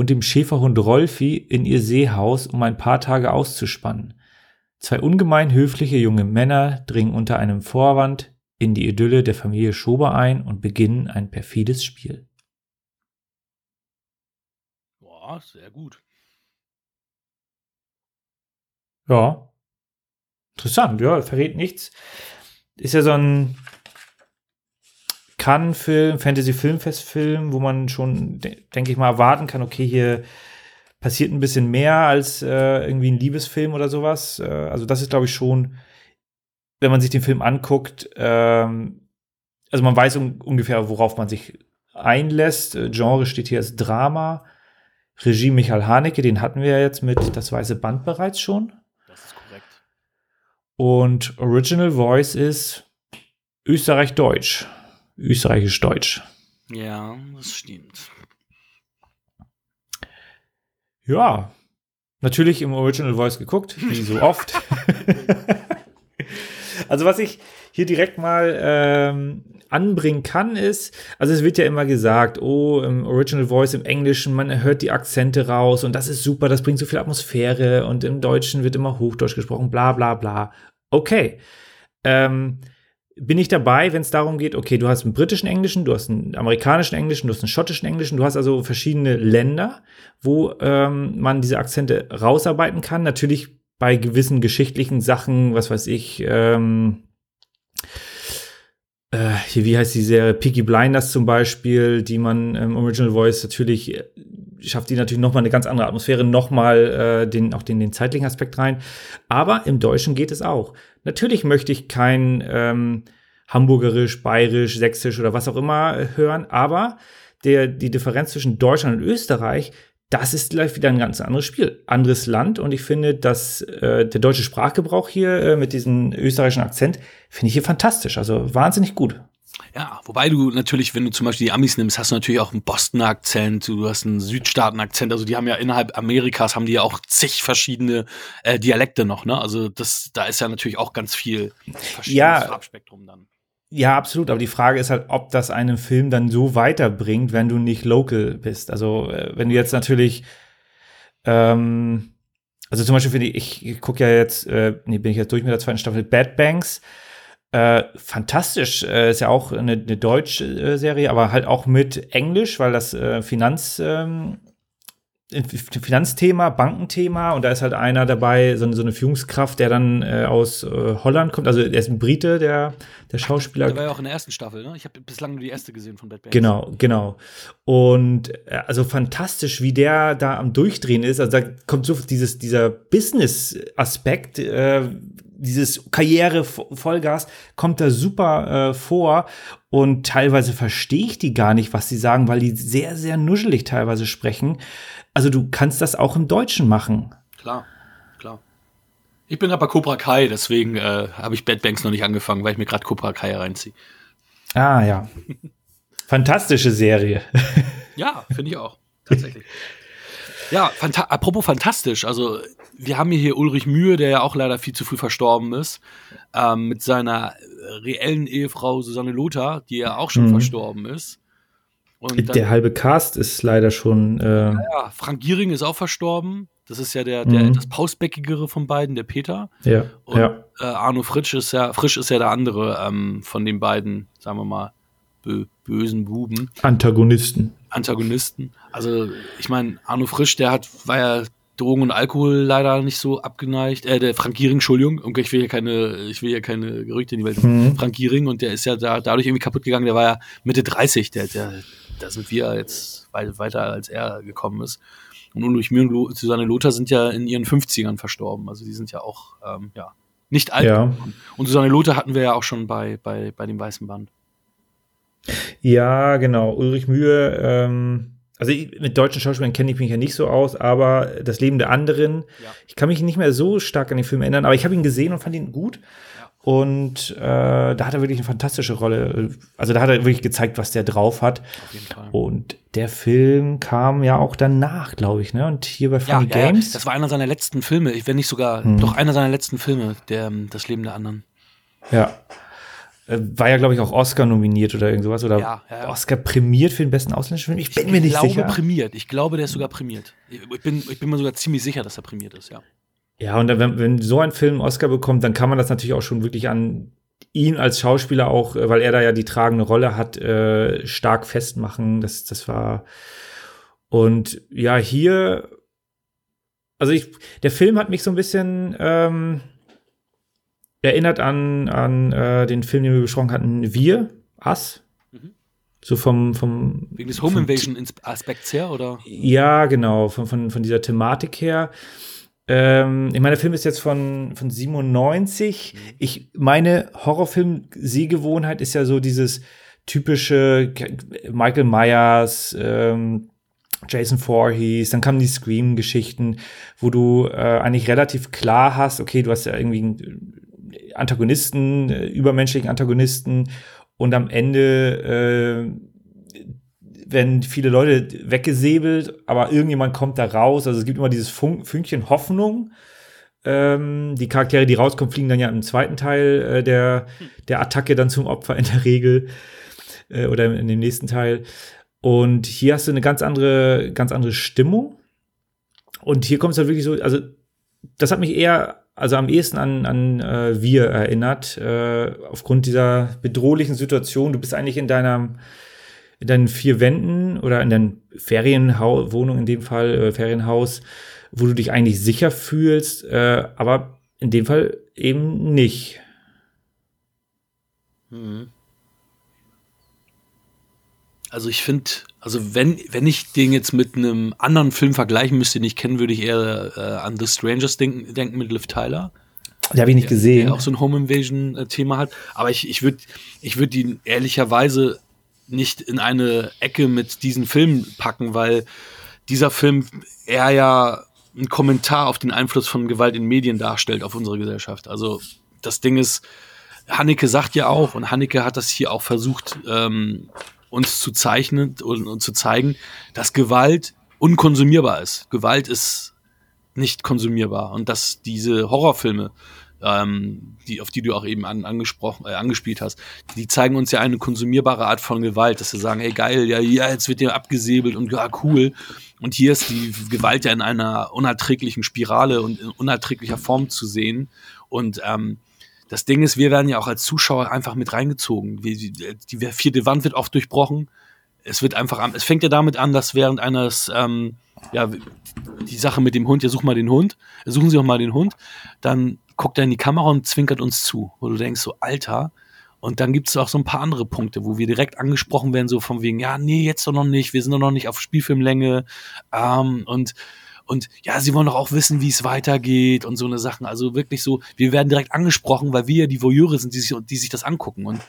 und dem Schäferhund Rolfi in ihr Seehaus, um ein paar Tage auszuspannen. Zwei ungemein höfliche junge Männer dringen unter einem Vorwand in die Idylle der Familie Schober ein und beginnen ein perfides Spiel. Boah, sehr gut. Ja. Interessant, ja, verrät nichts. Ist ja so ein Cannes-Film, Fantasy-Filmfest-Film, wo man schon, de denke ich mal, erwarten kann, okay, hier passiert ein bisschen mehr als äh, irgendwie ein Liebesfilm oder sowas. Äh, also das ist, glaube ich, schon, wenn man sich den Film anguckt, ähm, also man weiß un ungefähr, worauf man sich einlässt. Äh, Genre steht hier als Drama. Regie Michael Haneke, den hatten wir ja jetzt mit Das Weiße Band bereits schon. Das ist korrekt. Und Original Voice ist Österreich-Deutsch. Österreichisch-Deutsch. Ja, das stimmt. Ja, natürlich im Original Voice geguckt, wie so oft. also was ich hier direkt mal ähm, anbringen kann, ist, also es wird ja immer gesagt, oh, im Original Voice im Englischen, man hört die Akzente raus und das ist super, das bringt so viel Atmosphäre und im Deutschen wird immer Hochdeutsch gesprochen, bla bla bla. Okay. Ähm, bin ich dabei, wenn es darum geht, okay, du hast einen britischen Englischen, du hast einen amerikanischen Englischen, du hast einen schottischen Englischen, du hast also verschiedene Länder, wo ähm, man diese Akzente rausarbeiten kann. Natürlich bei gewissen geschichtlichen Sachen, was weiß ich, ähm, äh, hier, wie heißt die Serie? Peaky Blinders zum Beispiel, die man im Original Voice natürlich äh, schafft die natürlich noch mal eine ganz andere Atmosphäre, noch mal äh, den auch den, den zeitlichen Aspekt rein. Aber im Deutschen geht es auch. Natürlich möchte ich kein ähm, Hamburgerisch, Bayerisch, Sächsisch oder was auch immer hören, aber der, die Differenz zwischen Deutschland und Österreich, das ist gleich wieder ein ganz anderes Spiel. Anderes Land und ich finde, dass äh, der deutsche Sprachgebrauch hier äh, mit diesem österreichischen Akzent, finde ich hier fantastisch. Also wahnsinnig gut. Ja, wobei du natürlich, wenn du zum Beispiel die Amis nimmst, hast du natürlich auch einen Boston-Akzent, du hast einen Südstaaten-Akzent, also die haben ja innerhalb Amerikas haben die ja auch zig verschiedene äh, Dialekte noch, ne? Also das, da ist ja natürlich auch ganz viel verschiedenes Ja. Farbspektrum dann. Ja, absolut. Aber die Frage ist halt, ob das einen Film dann so weiterbringt, wenn du nicht local bist. Also, äh, wenn du jetzt natürlich, ähm, also zum Beispiel finde ich, ich, ich gucke ja jetzt, äh, nee, bin ich jetzt durch mit der zweiten Staffel Bad Banks. Äh, fantastisch. Äh, ist ja auch eine, eine deutsche äh, Serie, aber halt auch mit Englisch, weil das äh, Finanz, ähm, Finanzthema, Bankenthema und da ist halt einer dabei, so, so eine Führungskraft, der dann äh, aus äh, Holland kommt. Also er ist ein Brite, der, der Schauspieler. Der war ja auch in der ersten Staffel, ne? Ich habe bislang nur die erste gesehen von Bad Banks. Genau, genau. Und also fantastisch, wie der da am Durchdrehen ist. Also da kommt so dieses, dieser Business-Aspekt, dieses Karriere-Vollgas kommt da super äh, vor und teilweise verstehe ich die gar nicht, was sie sagen, weil die sehr, sehr nuschelig teilweise sprechen. Also du kannst das auch im Deutschen machen. Klar, klar. Ich bin aber Cobra Kai, deswegen äh, habe ich Bad Banks noch nicht angefangen, weil ich mir gerade Cobra Kai reinziehe. Ah ja. Fantastische Serie. ja, finde ich auch. Tatsächlich. Ja, fanta apropos fantastisch. Also, wir haben hier Ulrich Mühe, der ja auch leider viel zu früh verstorben ist, ähm, mit seiner reellen Ehefrau Susanne Lothar, die ja auch schon mhm. verstorben ist. Und der halbe Cast ist leider schon. Äh ja, Frank Giering ist auch verstorben. Das ist ja der, der mhm. etwas pausbäckigere von beiden, der Peter. Ja. Und ja. Äh, Arno Fritsch ist ja, Frisch ist ja der andere ähm, von den beiden, sagen wir mal, bö bösen Buben. Antagonisten. Antagonisten. Also, ich meine, Arno Frisch, der hat, war ja Drogen und Alkohol leider nicht so abgeneigt. Äh, der Frank Giering, Entschuldigung, okay, ich will hier keine, ich will hier keine Gerüchte in die Welt. Mhm. Frank Giering und der ist ja da, dadurch irgendwie kaputt gegangen, der war ja Mitte 30, der, der, da sind wir jetzt weit, weiter als er gekommen ist. Und Ulrich Mühe und Susanne Lothar sind ja in ihren 50ern verstorben. Also die sind ja auch, ähm, ja, nicht alt. Ja. Und Susanne Lothar hatten wir ja auch schon bei, bei, bei dem Weißen Band. Ja, genau. Ulrich Mühe, ähm, also ich, mit deutschen Schauspielern kenne ich mich ja nicht so aus, aber das Leben der anderen, ja. ich kann mich nicht mehr so stark an den Film erinnern, aber ich habe ihn gesehen und fand ihn gut. Ja. Und äh, da hat er wirklich eine fantastische Rolle. Also da hat er wirklich gezeigt, was der drauf hat. Auf jeden Fall. Und der Film kam ja auch danach, glaube ich, ne? Und hier bei Funny ja, Games. das war einer seiner letzten Filme, wenn nicht sogar, hm. doch einer seiner letzten Filme, der Das Leben der anderen. Ja. Äh, war ja, glaube ich, auch Oscar nominiert oder irgend sowas. Oder ja, ja. Oscar prämiert für den besten ausländischen Film. Ich bin ich mir nicht glaube, sicher. prämiert. Ich glaube, der ist sogar prämiert. Ich bin, ich bin mir sogar ziemlich sicher, dass er prämiert ist, ja. Ja, und wenn, wenn so ein Film Oscar bekommt, dann kann man das natürlich auch schon wirklich an ihn als Schauspieler auch, äh, weil er da ja die tragende Rolle hat, äh, stark festmachen. Das, das war. Und ja, hier, also ich, der Film hat mich so ein bisschen ähm, erinnert an, an äh, den Film, den wir besprochen hatten, Wir, Us. Mhm. So vom, vom. Wegen des Home Invasion Aspekts her, oder? Ja, genau, von, von, von dieser Thematik her. Ähm, ich meine, der Film ist jetzt von, von 97. Mhm. Ich, meine Horrorfilm-Sehgewohnheit ist ja so dieses typische Michael Myers, ähm, Jason Voorhees, dann kamen die Scream-Geschichten, wo du äh, eigentlich relativ klar hast, okay, du hast ja irgendwie Antagonisten, äh, übermenschlichen Antagonisten und am Ende äh, werden viele Leute weggesäbelt, aber irgendjemand kommt da raus. Also es gibt immer dieses Fun Fünkchen Hoffnung. Ähm, die Charaktere, die rauskommen, fliegen dann ja im zweiten Teil äh, der, der Attacke dann zum Opfer in der Regel äh, oder in dem nächsten Teil. Und hier hast du eine ganz andere, ganz andere Stimmung. Und hier kommt es halt wirklich so, also das hat mich eher also am ehesten an, an äh, wir erinnert, äh, aufgrund dieser bedrohlichen Situation. Du bist eigentlich in deiner in deinen vier Wänden oder in deiner Ferienwohnung in dem Fall, äh, Ferienhaus, wo du dich eigentlich sicher fühlst, äh, aber in dem Fall eben nicht. Mhm. Also ich finde, also wenn, wenn ich den jetzt mit einem anderen Film vergleichen müsste, den ich kennen, würde ich eher äh, an The Strangers denken, denken mit Liv Tyler. Die habe ich nicht der, gesehen. Der auch so ein Home Invasion-Thema hat. Aber ich, ich würde ich würd ihn ehrlicherweise nicht in eine Ecke mit diesen Filmen packen, weil dieser Film eher ja ein Kommentar auf den Einfluss von Gewalt in Medien darstellt auf unsere Gesellschaft. Also das Ding ist, Hanneke sagt ja auch, und Hanneke hat das hier auch versucht, ähm, uns zu zeichnen und, und zu zeigen, dass Gewalt unkonsumierbar ist. Gewalt ist nicht konsumierbar und dass diese Horrorfilme, ähm, die, auf die du auch eben an, angesprochen, äh, angespielt hast, die zeigen uns ja eine konsumierbare Art von Gewalt, dass sie sagen, hey geil, ja, ja, jetzt wird dir abgesäbelt und ja, cool. Und hier ist die Gewalt ja in einer unerträglichen Spirale und in unerträglicher Form zu sehen. Und ähm, das Ding ist, wir werden ja auch als Zuschauer einfach mit reingezogen. Die, die, vierte Wand wird oft durchbrochen. Es wird einfach, es fängt ja damit an, dass während eines, ähm, ja, die Sache mit dem Hund, ja, such mal den Hund, suchen Sie auch mal den Hund, dann guckt er in die Kamera und zwinkert uns zu, wo du denkst, so, Alter, und dann gibt es auch so ein paar andere Punkte, wo wir direkt angesprochen werden, so von wegen, ja, nee, jetzt doch noch nicht, wir sind doch noch nicht auf Spielfilmlänge. Ähm, und, und ja, sie wollen doch auch wissen, wie es weitergeht und so eine Sachen. Also wirklich so, wir werden direkt angesprochen, weil wir ja die Voyeure sind, die sich, die sich das angucken. Und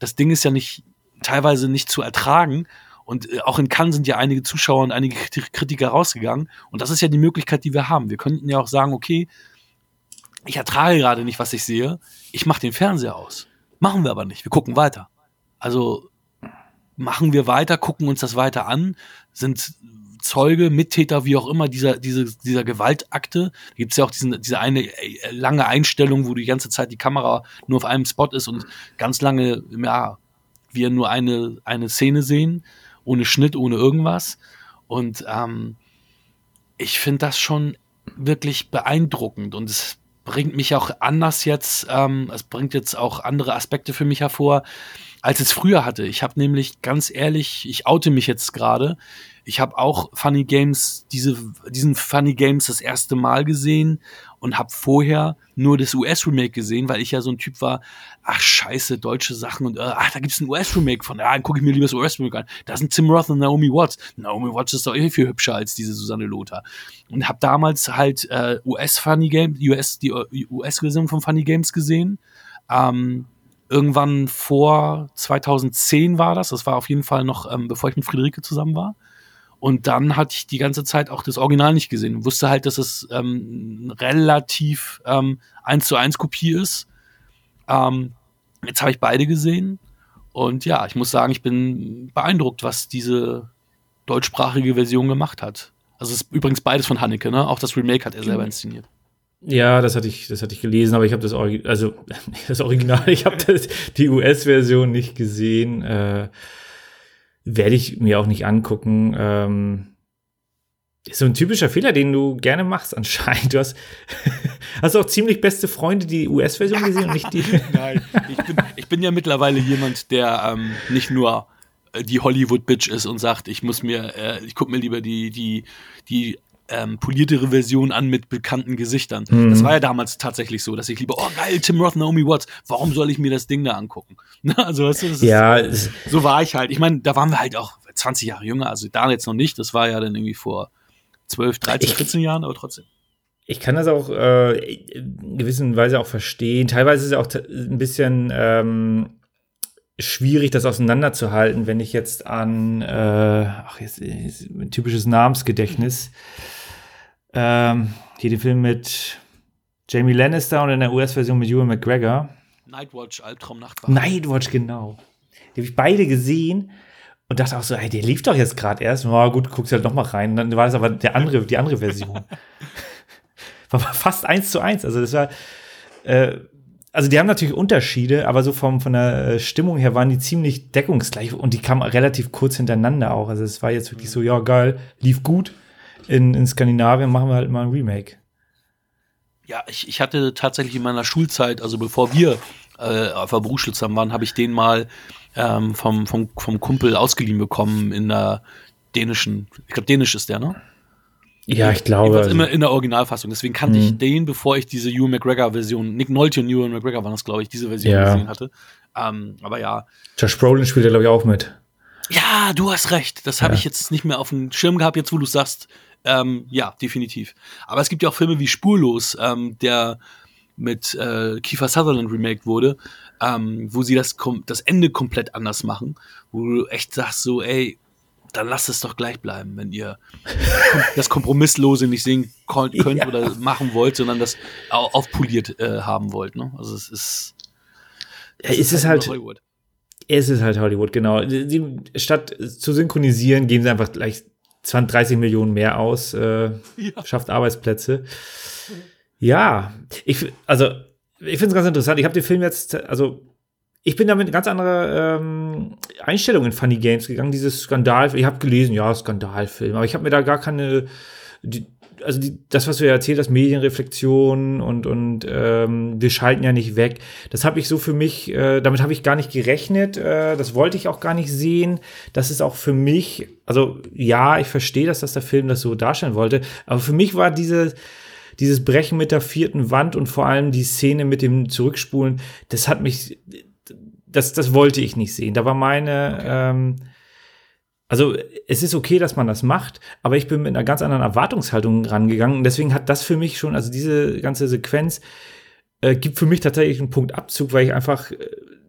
das Ding ist ja nicht, teilweise nicht zu ertragen. Und äh, auch in Cannes sind ja einige Zuschauer und einige Kritiker rausgegangen. Und das ist ja die Möglichkeit, die wir haben. Wir könnten ja auch sagen, okay, ich ertrage gerade nicht, was ich sehe. Ich mache den Fernseher aus. Machen wir aber nicht. Wir gucken weiter. Also machen wir weiter, gucken uns das weiter an, sind Zeuge, Mittäter, wie auch immer, dieser, diese, dieser Gewaltakte. Da gibt es ja auch diesen, diese eine äh, lange Einstellung, wo die ganze Zeit die Kamera nur auf einem Spot ist und ganz lange, ja, wir nur eine, eine Szene sehen, ohne Schnitt, ohne irgendwas. Und ähm, ich finde das schon wirklich beeindruckend und es bringt mich auch anders jetzt, ähm, es bringt jetzt auch andere Aspekte für mich hervor, als es früher hatte. Ich habe nämlich ganz ehrlich, ich oute mich jetzt gerade, ich habe auch Funny Games, diese, diesen Funny Games das erste Mal gesehen und habe vorher nur das US-Remake gesehen, weil ich ja so ein Typ war, ach scheiße, deutsche Sachen und äh, ach, da gibt's ein US-Remake von, ja, dann gucke ich mir lieber das US-Remake an. Da sind Tim Roth und Naomi Watts. Naomi Watts ist doch eh viel hübscher als diese Susanne Lothar. Und habe damals halt äh, US-Funny Games, US, die US-Version von Funny Games gesehen. Ähm, irgendwann vor 2010 war das. Das war auf jeden Fall noch, ähm, bevor ich mit Friederike zusammen war. Und dann hatte ich die ganze Zeit auch das Original nicht gesehen. Wusste halt, dass es ähm, relativ ähm, eins zu eins Kopie ist. Ähm, jetzt habe ich beide gesehen. Und ja, ich muss sagen, ich bin beeindruckt, was diese deutschsprachige Version gemacht hat. Also es ist übrigens beides von Haneke, ne? Auch das Remake hat er selber inszeniert. Ja, das hatte ich, das hatte ich gelesen, aber ich habe das Original, also das Original, ich habe die US-Version nicht gesehen. Äh, werde ich mir auch nicht angucken. Ähm, ist so ein typischer Fehler, den du gerne machst anscheinend. Du hast, hast auch ziemlich beste Freunde die US-Version gesehen und nicht die. Nein, ich bin, ich bin ja mittlerweile jemand, der ähm, nicht nur äh, die Hollywood-Bitch ist und sagt, ich muss mir, äh, ich gucke mir lieber die, die, die ähm, poliertere Version an mit bekannten Gesichtern. Mhm. Das war ja damals tatsächlich so, dass ich lieber, oh geil, Tim Roth, Naomi Watts, warum soll ich mir das Ding da angucken? also, weißt du, das ja, ist, so war ich halt. Ich meine, da waren wir halt auch 20 Jahre jünger, also da jetzt noch nicht, das war ja dann irgendwie vor 12, 13, 14 Jahren, aber trotzdem. Ich kann das auch äh, in gewisser Weise auch verstehen. Teilweise ist es auch ein bisschen ähm, schwierig, das auseinanderzuhalten, wenn ich jetzt an, äh, ach, jetzt, jetzt ein typisches Namensgedächtnis, ähm, hier den Film mit Jamie Lannister und in der US-Version mit Ewan McGregor. Nightwatch, Albtraumnacht. Nightwatch, genau. Die habe ich beide gesehen und dachte auch so, ey, der lief doch jetzt gerade erst. Na oh, gut, guckst halt noch mal rein. Und dann war das aber der andere, die andere Version. war fast eins zu eins. Also das war, äh, also die haben natürlich Unterschiede, aber so vom, von der äh, Stimmung her waren die ziemlich deckungsgleich und die kamen relativ kurz hintereinander auch. Also es war jetzt wirklich so, ja geil, lief gut in, in Skandinavien machen wir halt mal ein Remake. Ja, ich, ich hatte tatsächlich in meiner Schulzeit, also bevor wir äh, auf der Berufsschule zusammen waren, habe ich den mal ähm, vom, vom, vom Kumpel ausgeliehen bekommen in der dänischen, ich glaube dänisch ist der, ne? Ja, ich glaube. Also. immer in der Originalfassung. Deswegen kannte mhm. ich den, bevor ich diese Ewan McGregor-Version, Nick Nolte und Ewan McGregor waren das, glaube ich, diese Version ja. gesehen hatte. Ähm, aber ja. Josh Brolin spielt ja, glaube ich, auch mit. Ja, du hast recht. Das habe ja. ich jetzt nicht mehr auf dem Schirm gehabt, jetzt wo du sagst. Ähm, ja, definitiv. Aber es gibt ja auch Filme wie Spurlos, ähm, der mit äh, Kiefer Sutherland remake wurde, ähm, wo sie das, das Ende komplett anders machen, wo du echt sagst so, ey, dann lasst es doch gleich bleiben, wenn ihr das Kompromisslose nicht sehen könnt ja. oder machen wollt, sondern das aufpoliert äh, haben wollt. Ne? Also es ist, es ist, ist halt Hollywood. Es ist halt Hollywood, genau. Die, statt zu synchronisieren, geben sie einfach gleich 20, 30 Millionen mehr aus, äh, ja. schafft Arbeitsplätze. Ja, ich, also, ich finde es ganz interessant. Ich habe den Film jetzt, also, ich bin da mit ganz anderer ähm, Einstellung in Funny Games gegangen. Dieses Skandal, ich habe gelesen, ja, Skandalfilm, aber ich habe mir da gar keine, die, also die, das, was du ja erzählt hast, Medienreflexion und, und ähm, wir schalten ja nicht weg, das habe ich so für mich, äh, damit habe ich gar nicht gerechnet, äh, das wollte ich auch gar nicht sehen. Das ist auch für mich, also ja, ich verstehe, dass das der Film das so darstellen wollte, aber für mich war diese, dieses Brechen mit der vierten Wand und vor allem die Szene mit dem Zurückspulen, das hat mich, das, das wollte ich nicht sehen. Da war meine, okay. ähm, also es ist okay, dass man das macht, aber ich bin mit einer ganz anderen Erwartungshaltung rangegangen. Und deswegen hat das für mich schon, also diese ganze Sequenz äh, gibt für mich tatsächlich einen Punkt Abzug, weil ich einfach äh,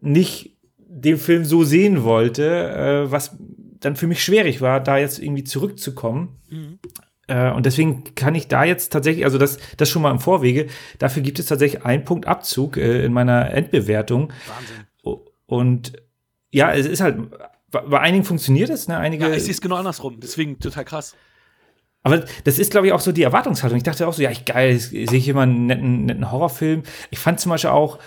nicht den Film so sehen wollte, äh, was dann für mich schwierig war, da jetzt irgendwie zurückzukommen. Mhm. Äh, und deswegen kann ich da jetzt tatsächlich, also das, das schon mal im Vorwege, dafür gibt es tatsächlich einen Punkt Abzug äh, in meiner Endbewertung. Wahnsinn. Und ja, es ist halt bei einigen funktioniert es, ne? Einige. Ja, ich sehe es genau andersrum. Deswegen total krass. Aber das ist, glaube ich, auch so die Erwartungshaltung. Ich dachte auch so, ja, ich geil, sehe ich hier mal einen netten, netten Horrorfilm. Ich fand zum Beispiel auch,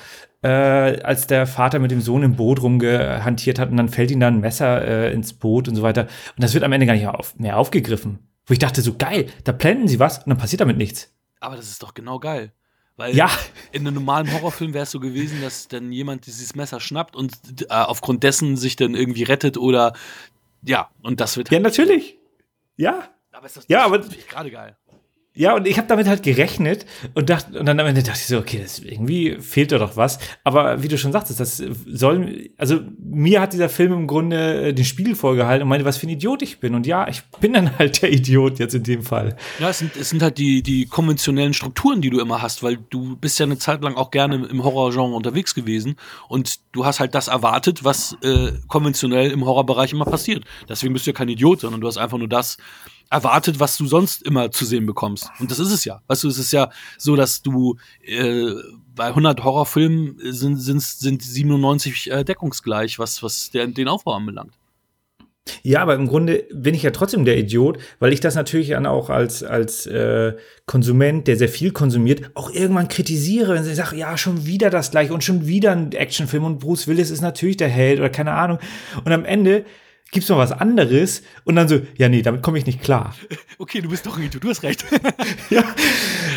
äh, als der Vater mit dem Sohn im Boot rumgehantiert hat und dann fällt ihm da ein Messer äh, ins Boot und so weiter. Und das wird am Ende gar nicht auf, mehr aufgegriffen. Wo ich dachte, so geil, da blenden sie was und dann passiert damit nichts. Aber das ist doch genau geil. Weil ja. in einem normalen Horrorfilm wäre es so gewesen, dass dann jemand dieses Messer schnappt und äh, aufgrund dessen sich dann irgendwie rettet oder ja, und das wird. Ja, halt natürlich. Ja. Aber ist das, ja, aber gerade geil. Ja, und ich habe damit halt gerechnet und dachte, und dann am Ende dachte ich so, okay, das irgendwie fehlt da doch was. Aber wie du schon sagtest, das soll, also mir hat dieser Film im Grunde äh, den Spiegel vorgehalten und meinte, was für ein Idiot ich bin. Und ja, ich bin dann halt der Idiot jetzt in dem Fall. Ja, es sind, es sind halt die, die konventionellen Strukturen, die du immer hast, weil du bist ja eine Zeit lang auch gerne im Horrorgenre unterwegs gewesen und du hast halt das erwartet, was äh, konventionell im Horrorbereich immer passiert. Deswegen bist du ja kein Idiot, sondern du hast einfach nur das erwartet, was du sonst immer zu sehen bekommst. Und das ist es ja. Weißt du, es ist ja so, dass du äh, bei 100 Horrorfilmen sind, sind, sind 97 äh, deckungsgleich, was, was der, den Aufbau anbelangt. Ja, aber im Grunde bin ich ja trotzdem der Idiot, weil ich das natürlich dann auch als, als äh, Konsument, der sehr viel konsumiert, auch irgendwann kritisiere, wenn sie sagt, ja, schon wieder das gleiche und schon wieder ein Actionfilm und Bruce Willis ist natürlich der Held oder keine Ahnung. Und am Ende gibt's noch was anderes? Und dann so, ja, nee, damit komme ich nicht klar. Okay, du bist doch ein du hast recht. ja.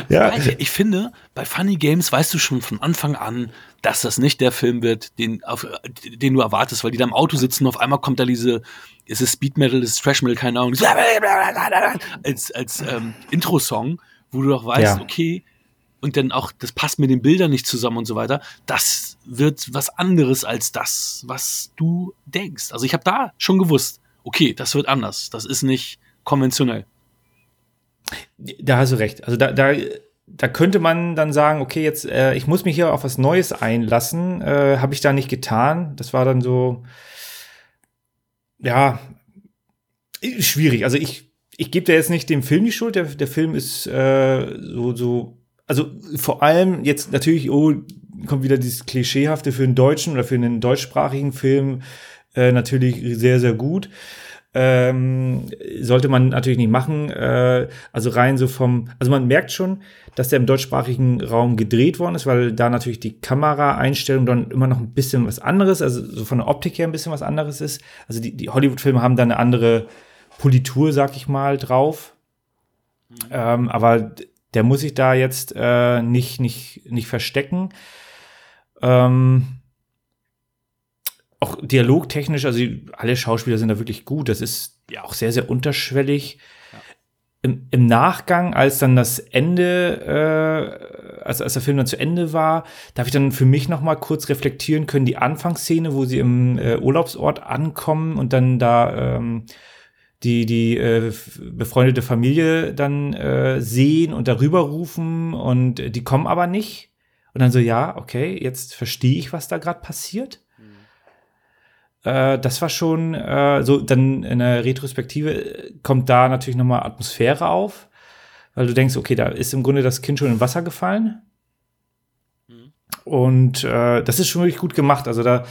ja. Ich finde, bei Funny Games weißt du schon von Anfang an, dass das nicht der Film wird, den, auf, den du erwartest, weil die da im Auto sitzen und auf einmal kommt da diese, ist es Speed Metal, ist es Trash Metal, keine Ahnung, als, als ähm, Intro-Song, wo du doch weißt, ja. okay, und dann auch, das passt mit den Bildern nicht zusammen und so weiter, das wird was anderes als das, was du denkst. Also ich habe da schon gewusst, okay, das wird anders. Das ist nicht konventionell. Da hast du recht. Also da, da, da könnte man dann sagen, okay, jetzt, äh, ich muss mich hier auf was Neues einlassen. Äh, habe ich da nicht getan. Das war dann so, ja, schwierig. Also ich, ich gebe da jetzt nicht dem Film die Schuld. Der, der Film ist äh, so, so also vor allem jetzt natürlich, oh, kommt wieder dieses Klischeehafte für einen deutschen oder für einen deutschsprachigen Film äh, natürlich sehr, sehr gut. Ähm, sollte man natürlich nicht machen. Äh, also rein so vom, also man merkt schon, dass der im deutschsprachigen Raum gedreht worden ist, weil da natürlich die Kameraeinstellung dann immer noch ein bisschen was anderes, also so von der Optik her ein bisschen was anderes ist. Also die, die Hollywood-Filme haben da eine andere Politur, sag ich mal, drauf. Mhm. Ähm, aber der muss sich da jetzt äh, nicht, nicht, nicht verstecken. Ähm, auch dialogtechnisch, also alle Schauspieler sind da wirklich gut. Das ist ja auch sehr, sehr unterschwellig. Ja. Im, Im, Nachgang, als dann das Ende, äh, als, als der Film dann zu Ende war, darf ich dann für mich noch mal kurz reflektieren können, die Anfangsszene, wo sie im äh, Urlaubsort ankommen und dann da ähm, die, die äh, befreundete Familie dann äh, sehen und darüber rufen und die kommen aber nicht. Und dann so, ja, okay, jetzt verstehe ich, was da gerade passiert. Mhm. Äh, das war schon äh, so, dann in der Retrospektive äh, kommt da natürlich nochmal Atmosphäre auf, weil du denkst, okay, da ist im Grunde das Kind schon in Wasser gefallen. Mhm. Und äh, das ist schon wirklich gut gemacht. Also da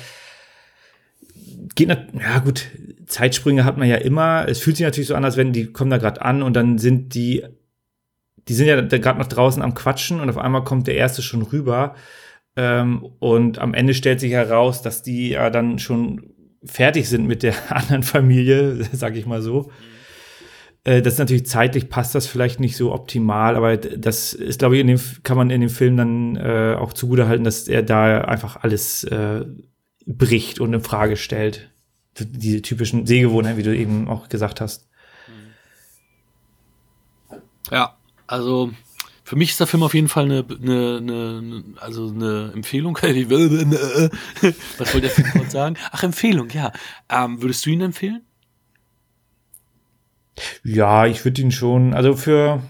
geht, ja gut, Zeitsprünge hat man ja immer. Es fühlt sich natürlich so an, als wenn die kommen da gerade an und dann sind die, die sind ja gerade noch draußen am Quatschen und auf einmal kommt der erste schon rüber. Ähm, und am Ende stellt sich heraus, dass die ja dann schon fertig sind mit der anderen Familie, sag ich mal so. Äh, das ist natürlich zeitlich passt das vielleicht nicht so optimal, aber das ist, glaube ich, in dem, kann man in dem Film dann äh, auch zugutehalten, dass er da einfach alles äh, bricht und in Frage stellt. Diese typischen Sehgewohnheiten, wie du eben auch gesagt hast. Ja, also für mich ist der Film auf jeden Fall eine, eine, eine also eine Empfehlung. Was wollte der Film sagen? Ach, Empfehlung, ja. Ähm, würdest du ihn empfehlen? Ja, ich würde ihn schon, also für,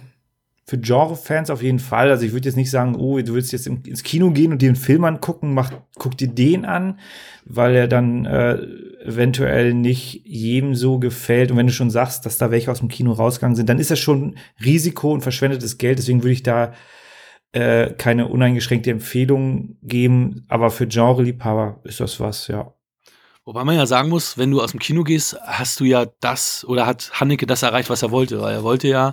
für Genre-Fans auf jeden Fall. Also ich würde jetzt nicht sagen, oh, du willst jetzt ins Kino gehen und dir einen Film angucken, mach, guck dir den an, weil er dann äh, eventuell nicht jedem so gefällt. Und wenn du schon sagst, dass da welche aus dem Kino rausgegangen sind, dann ist das schon Risiko und verschwendetes Geld. Deswegen würde ich da äh, keine uneingeschränkte Empfehlung geben. Aber für Genre-Liebhaber ist das was, ja. Wobei man ja sagen muss, wenn du aus dem Kino gehst, hast du ja das oder hat Hanneke das erreicht, was er wollte. Weil er wollte ja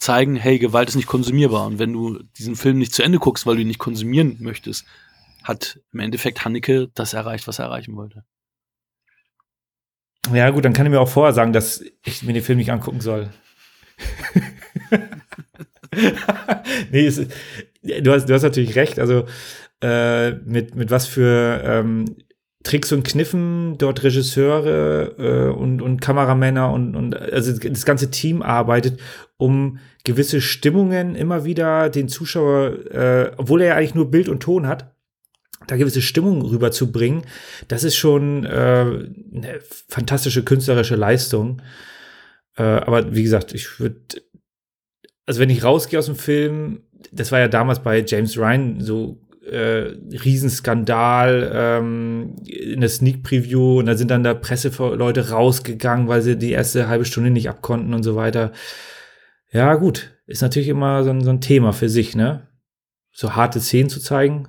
zeigen, hey, Gewalt ist nicht konsumierbar. Und wenn du diesen Film nicht zu Ende guckst, weil du ihn nicht konsumieren möchtest, hat im Endeffekt Hanneke das erreicht, was er erreichen wollte. Ja, gut, dann kann ich mir auch vorher sagen, dass ich mir den Film nicht angucken soll. nee, es, du, hast, du hast natürlich recht. Also, äh, mit, mit was für ähm, Tricks und Kniffen dort Regisseure äh, und, und Kameramänner und, und also das ganze Team arbeitet, um gewisse Stimmungen immer wieder den Zuschauer, äh, obwohl er ja eigentlich nur Bild und Ton hat, da gewisse Stimmungen rüberzubringen, das ist schon äh, eine fantastische künstlerische Leistung. Äh, aber wie gesagt, ich würde, also wenn ich rausgehe aus dem Film, das war ja damals bei James Ryan so äh, Riesenskandal ähm, in der Sneak Preview und da sind dann da Presseleute rausgegangen, weil sie die erste halbe Stunde nicht abkonnten und so weiter. Ja, gut, ist natürlich immer so ein, so ein Thema für sich, ne? So harte Szenen zu zeigen.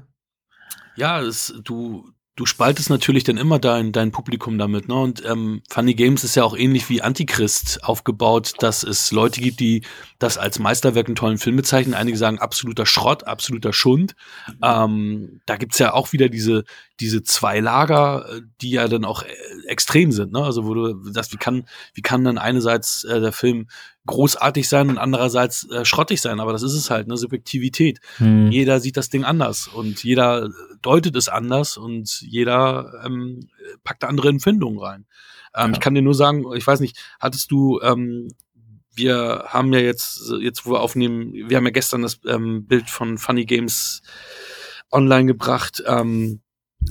Ja, es, du, du spaltest natürlich dann immer dein, dein Publikum damit. Ne? Und ähm, Funny Games ist ja auch ähnlich wie Antichrist aufgebaut, dass es Leute gibt, die das als Meisterwerk einen tollen Film bezeichnen. Einige sagen absoluter Schrott, absoluter Schund. Ähm, da gibt's ja auch wieder diese, diese zwei Lager, äh, die ja dann auch äh, extrem sind. Ne? Also wo du das, wie kann, wie kann dann einerseits äh, der Film großartig sein und andererseits äh, schrottig sein, aber das ist es halt, eine Subjektivität. Hm. Jeder sieht das Ding anders und jeder deutet es anders und jeder ähm, packt andere Empfindungen rein. Ähm, ja. Ich kann dir nur sagen, ich weiß nicht, hattest du, ähm, wir haben ja jetzt, jetzt wo wir aufnehmen, wir haben ja gestern das ähm, Bild von Funny Games online gebracht ähm,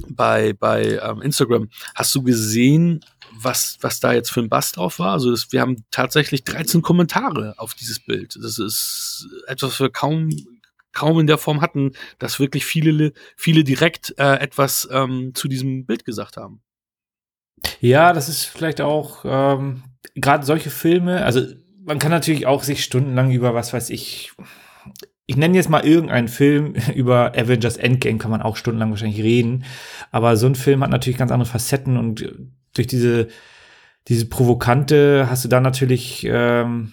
bei, bei ähm, Instagram. Hast du gesehen, was, was da jetzt für ein Bass drauf war. Also das, wir haben tatsächlich 13 Kommentare auf dieses Bild. Das ist etwas, was wir kaum, kaum in der Form hatten, dass wirklich viele, viele direkt äh, etwas ähm, zu diesem Bild gesagt haben. Ja, das ist vielleicht auch ähm, gerade solche Filme, also man kann natürlich auch sich stundenlang über was weiß ich, ich nenne jetzt mal irgendeinen Film über Avengers Endgame, kann man auch stundenlang wahrscheinlich reden, aber so ein Film hat natürlich ganz andere Facetten und durch diese, diese Provokante hast du da natürlich, ähm,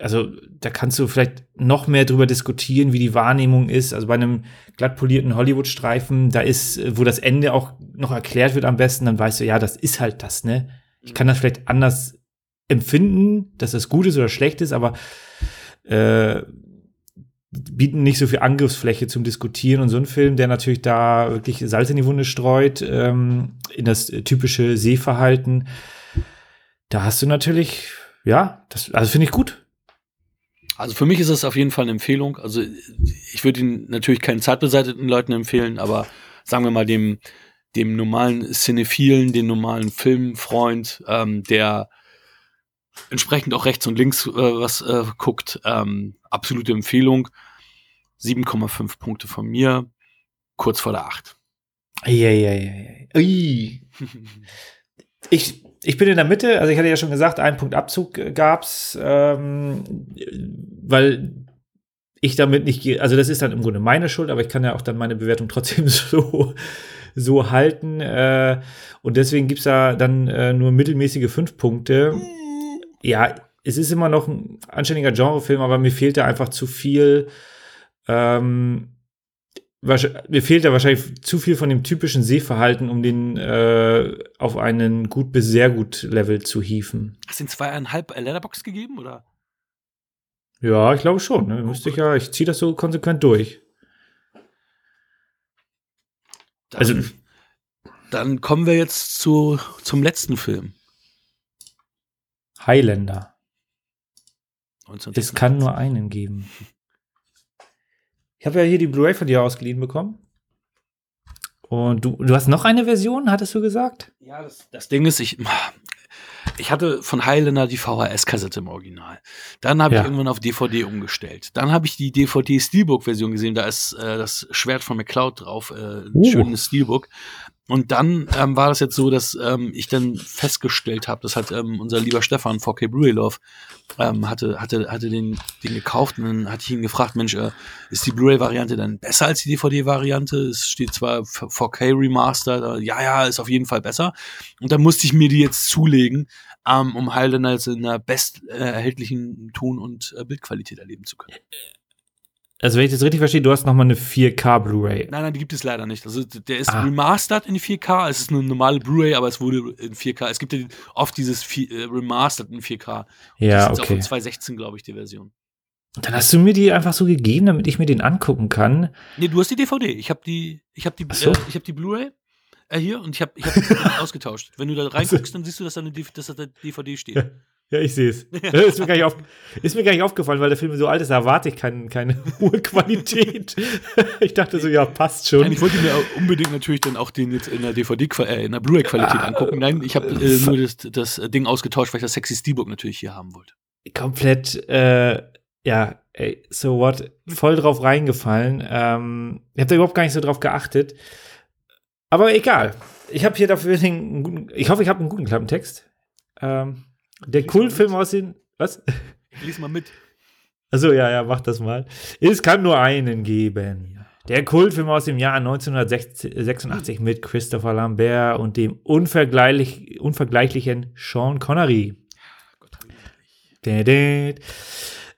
also da kannst du vielleicht noch mehr drüber diskutieren, wie die Wahrnehmung ist. Also bei einem glatt polierten Hollywood-Streifen, da ist, wo das Ende auch noch erklärt wird am besten, dann weißt du, ja, das ist halt das, ne? Ich kann das vielleicht anders empfinden, dass das gut ist oder schlecht ist, aber äh, bieten nicht so viel Angriffsfläche zum Diskutieren und so ein Film, der natürlich da wirklich Salz in die Wunde streut, ähm, in das typische Sehverhalten, da hast du natürlich, ja, das, also finde ich gut. Also für mich ist das auf jeden Fall eine Empfehlung. Also ich würde ihn natürlich keinen zeitbeseiteten Leuten empfehlen, aber sagen wir mal dem, dem normalen Cinephilen, den normalen Filmfreund, ähm, der entsprechend auch rechts und links äh, was äh, guckt. Ähm, absolute Empfehlung. 7,5 Punkte von mir, kurz vor der 8. Eieieiei. Ui. ich, ich bin in der Mitte, also ich hatte ja schon gesagt, einen Punkt Abzug gab's, ähm, weil ich damit nicht, also das ist dann im Grunde meine Schuld, aber ich kann ja auch dann meine Bewertung trotzdem so, so halten. Äh, und deswegen gibt's da dann äh, nur mittelmäßige fünf Punkte. Ja, es ist immer noch ein anständiger Genrefilm, aber mir fehlt da einfach zu viel. Ähm, mir fehlt da wahrscheinlich zu viel von dem typischen Sehverhalten, um den äh, auf einen gut bis sehr gut Level zu hieven. Hast du den zweieinhalb Letterbox gegeben, oder? Ja, ich glaube schon. Ne? Müsste ich ja, ich ziehe das so konsequent durch. Dann, also, dann kommen wir jetzt zu, zum letzten Film. Highlander. Es kann nur einen geben. Ich habe ja hier die Blu-ray von dir ausgeliehen bekommen. Und du, du hast noch eine Version, hattest du gesagt? Ja, das, das Ding ist, ich, ich hatte von Highlander die VHS-Kassette im Original. Dann habe ja. ich irgendwann auf DVD umgestellt. Dann habe ich die DVD-Steelbook-Version gesehen. Da ist äh, das Schwert von McCloud drauf, äh, ein uh. schönes Steelbook. Und dann ähm, war das jetzt so, dass ähm, ich dann festgestellt habe, das hat ähm, unser lieber Stefan 4K Brewery Love ähm, hatte, hatte, hatte den, den gekauft und dann hatte ich ihn gefragt, Mensch, äh, ist die Blu-ray-Variante dann besser als die DVD-Variante? Es steht zwar 4K Remaster, äh, ja, ja, ist auf jeden Fall besser. Und dann musste ich mir die jetzt zulegen, ähm, um Highlander jetzt in der best äh, erhältlichen Ton- und äh, Bildqualität erleben zu können. Also wenn ich das richtig verstehe, du hast nochmal eine 4K Blu-ray. Nein, nein, die gibt es leider nicht. Also der ist ah. remastered in 4K. Es ist eine normale Blu-ray, aber es wurde in 4K. Es gibt ja oft dieses äh, remastered in 4K. Und ja, das ist okay. auch von 2016, glaube ich, die Version. Dann hast du mir die einfach so gegeben, damit ich mir den angucken kann. Nee, du hast die DVD. Ich habe die, ich habe die, so. äh, ich habe die Blu-ray äh, hier und ich habe, ich habe ausgetauscht. Wenn du da reinguckst, dann siehst du, dass da eine dass da DVD steht. Ja. Ich sehe es. ist, mir gar nicht auf, ist mir gar nicht aufgefallen, weil der Film so alt ist, da erwarte ich kein, keine hohe Qualität. ich dachte so, ja, passt schon. Nein, ich wollte mir unbedingt natürlich dann auch den jetzt in der DVD, äh, in der Blu-ray-Qualität ah, angucken. Nein, ich habe äh, nur das, das Ding ausgetauscht, weil ich das sexy Steelbook natürlich hier haben wollte. Komplett, äh, ja, ey, so what, voll drauf reingefallen. Ähm, ich habe da überhaupt gar nicht so drauf geachtet. Aber egal. Ich habe hier dafür den guten, ich hoffe, ich habe einen guten Klappentext. Ähm, der Kultfilm aus den. Was? Lies mal mit. Also ja, ja, mach das mal. Es kann nur einen geben. Der Kultfilm aus dem Jahr 1986 mit Christopher Lambert und dem unvergleichlich, unvergleichlichen Sean Connery.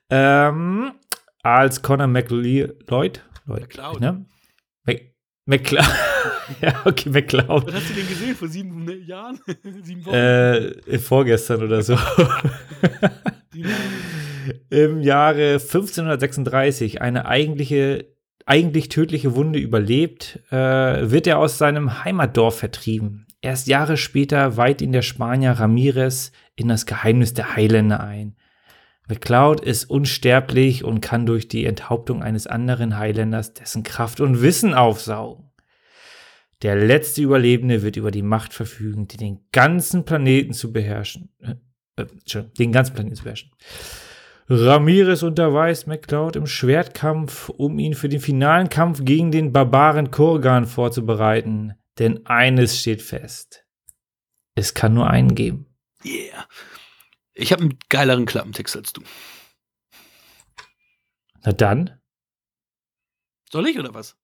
Ähm, als Connor McLeod. Lloyd? McLeod. Ne? McCloud. ja, okay, McCloud. Was hast du den gesehen vor sieben Jahren? sieben Wochen? Äh, vorgestern oder so. Im Jahre 1536 eine eigentliche, eigentlich tödliche Wunde überlebt, äh, wird er aus seinem Heimatdorf vertrieben. Erst Jahre später weiht ihn der Spanier Ramirez in das Geheimnis der Highlander ein. McCloud ist unsterblich und kann durch die Enthauptung eines anderen Highlanders dessen Kraft und Wissen aufsaugen. Der letzte Überlebende wird über die Macht verfügen, die den ganzen Planeten zu beherrschen. Äh, äh, den ganzen Planeten zu beherrschen. Ramirez unterweist McCloud im Schwertkampf, um ihn für den finalen Kampf gegen den Barbaren Kurgan vorzubereiten. Denn eines steht fest. Es kann nur einen geben. Yeah. Ich habe einen geileren Klappentext als du. Na dann. Soll ich oder was?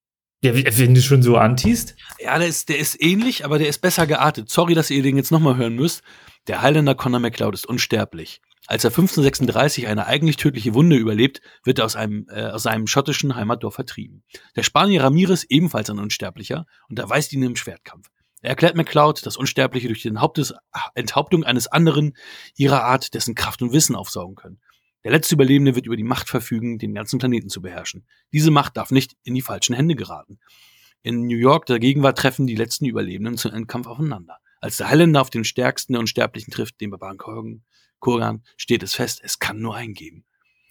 Ja, wenn du schon so antiest? Ja, der ist, der ist ähnlich, aber der ist besser geartet. Sorry, dass ihr den jetzt nochmal hören müsst. Der Highlander Conor McLeod ist unsterblich. Als er 1536 eine eigentlich tödliche Wunde überlebt, wird er aus, einem, äh, aus seinem schottischen Heimatdorf vertrieben. Der Spanier Ramirez, ebenfalls ein Unsterblicher, unterweist ihn im Schwertkampf. Er erklärt McCloud, dass Unsterbliche durch die Enthauptung eines anderen ihrer Art dessen Kraft und Wissen aufsaugen können. Der letzte Überlebende wird über die Macht verfügen, den ganzen Planeten zu beherrschen. Diese Macht darf nicht in die falschen Hände geraten. In New York der Gegenwart treffen die letzten Überlebenden zum Endkampf aufeinander. Als der Highlander auf den stärksten der Unsterblichen trifft, den Barbaren Kurgan, Kurgan, steht es fest, es kann nur einen geben.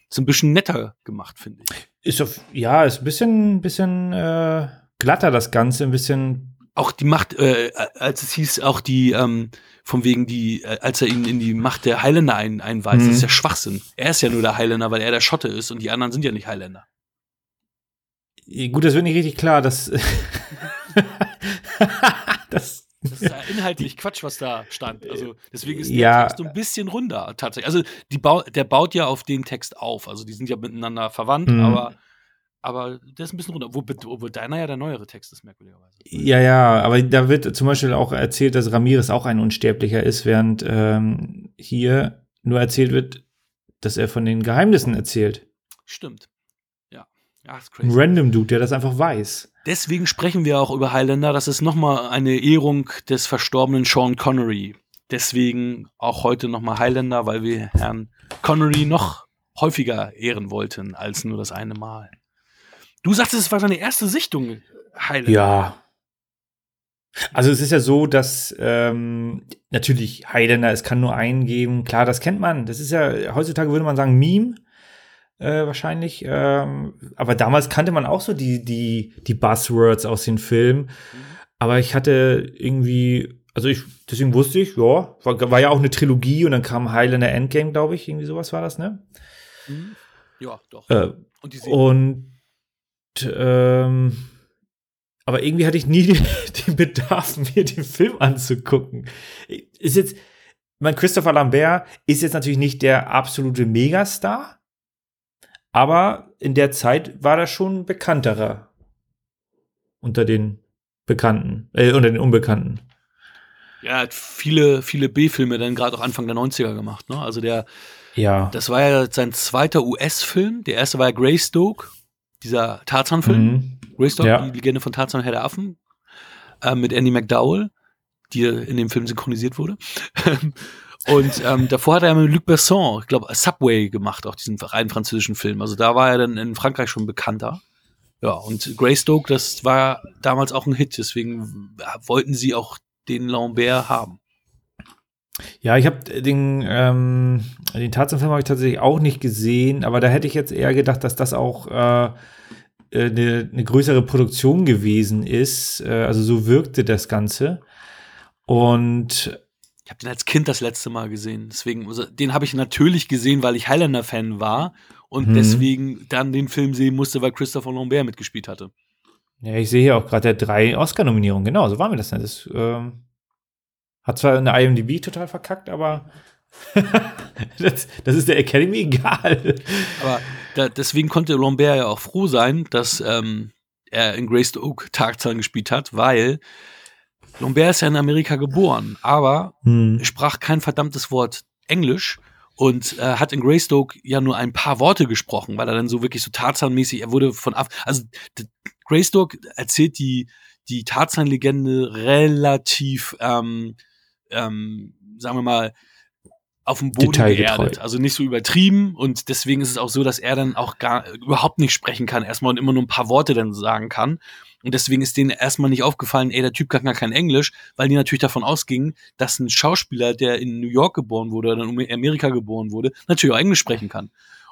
Ist ein bisschen netter gemacht, finde ich. Ist auf, ja, ist ein bisschen, bisschen äh, glatter das Ganze, ein bisschen auch die Macht, äh, als es hieß, auch die, ähm, von wegen die, äh, als er ihn in die Macht der Highlander ein, einweist, mhm. das ist ja Schwachsinn. Er ist ja nur der Highlander, weil er der Schotte ist und die anderen sind ja nicht Highlander. Gut, das wird nicht richtig klar, dass das das ist ja inhaltlich Quatsch, was da stand. Also deswegen ist der ja. Text so ein bisschen runder tatsächlich. Also die Bau der baut ja auf den Text auf. Also die sind ja miteinander verwandt, mhm. aber aber der ist ein bisschen runter. Wo, wo deiner ja der neuere Text ist, merkwürdigerweise. Ja, ja, aber da wird zum Beispiel auch erzählt, dass Ramirez auch ein Unsterblicher ist, während ähm, hier nur erzählt wird, dass er von den Geheimnissen erzählt. Stimmt. Ja. Ja, ist crazy. Ein random Dude, der das einfach weiß. deswegen sprechen wir auch über Highlander. Das ist nochmal eine Ehrung des verstorbenen Sean Connery. Deswegen auch heute nochmal Highlander, weil wir Herrn Connery noch häufiger ehren wollten als nur das eine Mal. Du sagtest, es war deine erste Sichtung, Highlander. Ja. Also es ist ja so, dass ähm, natürlich Highlander, es kann nur einen geben. Klar, das kennt man. Das ist ja, heutzutage würde man sagen Meme äh, wahrscheinlich. Ähm, aber damals kannte man auch so die, die, die Buzzwords aus den Filmen. Aber ich hatte irgendwie, also ich, deswegen wusste ich, ja, war, war ja auch eine Trilogie und dann kam Highlander Endgame, glaube ich. Irgendwie sowas war das, ne? Mhm. Ja, doch. Äh, und die und ähm, aber irgendwie hatte ich nie den, den Bedarf, mir den Film anzugucken. Ist jetzt, mein Christopher Lambert ist jetzt natürlich nicht der absolute Megastar, aber in der Zeit war das schon bekannterer unter den Bekannten, äh, unter den Unbekannten. Ja, er hat viele, viele B-Filme dann gerade auch Anfang der 90er gemacht, ne? Also der, Ja. das war ja sein zweiter US-Film. Der erste war ja Greystoke, dieser Tarzan-Film. Mhm. Greystoke, Ja. die Legende von Tarzan und Herr der Affen, äh, mit Andy McDowell, die in dem Film synchronisiert wurde. und ähm, davor hat er mit Luc Besson, ich glaube, Subway gemacht, auch diesen rein französischen Film. Also da war er dann in Frankreich schon bekannter. Ja, und Greystoke, das war damals auch ein Hit, deswegen wollten sie auch den Lambert haben. Ja, ich habe den, ähm, den Tarzan-Film habe ich tatsächlich auch nicht gesehen, aber da hätte ich jetzt eher gedacht, dass das auch äh, eine, eine größere Produktion gewesen ist. Äh, also so wirkte das Ganze. Und Ich habe den als Kind das letzte Mal gesehen. Deswegen, also, den habe ich natürlich gesehen, weil ich Highlander-Fan war und Mhm. deswegen dann den Film sehen musste, weil Christopher Lambert mitgespielt hatte. ja, ich sehe hier auch gerade der drei Oscar-Nominierungen. Genau, so war mir das nicht. Das ähm, hat zwar eine IMDb total verkackt, aber das, das ist der Academy egal. Aber da, deswegen konnte Lambert ja auch froh sein, dass ähm, er in Greystoke Tarzan gespielt hat, weil Lambert ist ja in Amerika geboren, aber Hm. sprach kein verdammtes Wort Englisch und äh, hat in Greystoke ja nur ein paar Worte gesprochen, weil er dann so wirklich so Tarzan-mäßig, er wurde von Af also Greystoke erzählt die die Tarzan-Legende relativ, ähm, ähm, sagen wir mal, auf dem Boden geerdet, also nicht so übertrieben und deswegen ist es auch so, dass er dann auch gar überhaupt nicht sprechen kann erstmal und immer nur ein paar Worte dann sagen kann. Und deswegen ist denen erstmal nicht aufgefallen, ey, der Typ kann gar kein Englisch, weil die natürlich davon ausgingen, dass ein Schauspieler, der in New York geboren wurde oder in Amerika geboren wurde, natürlich auch Englisch sprechen kann.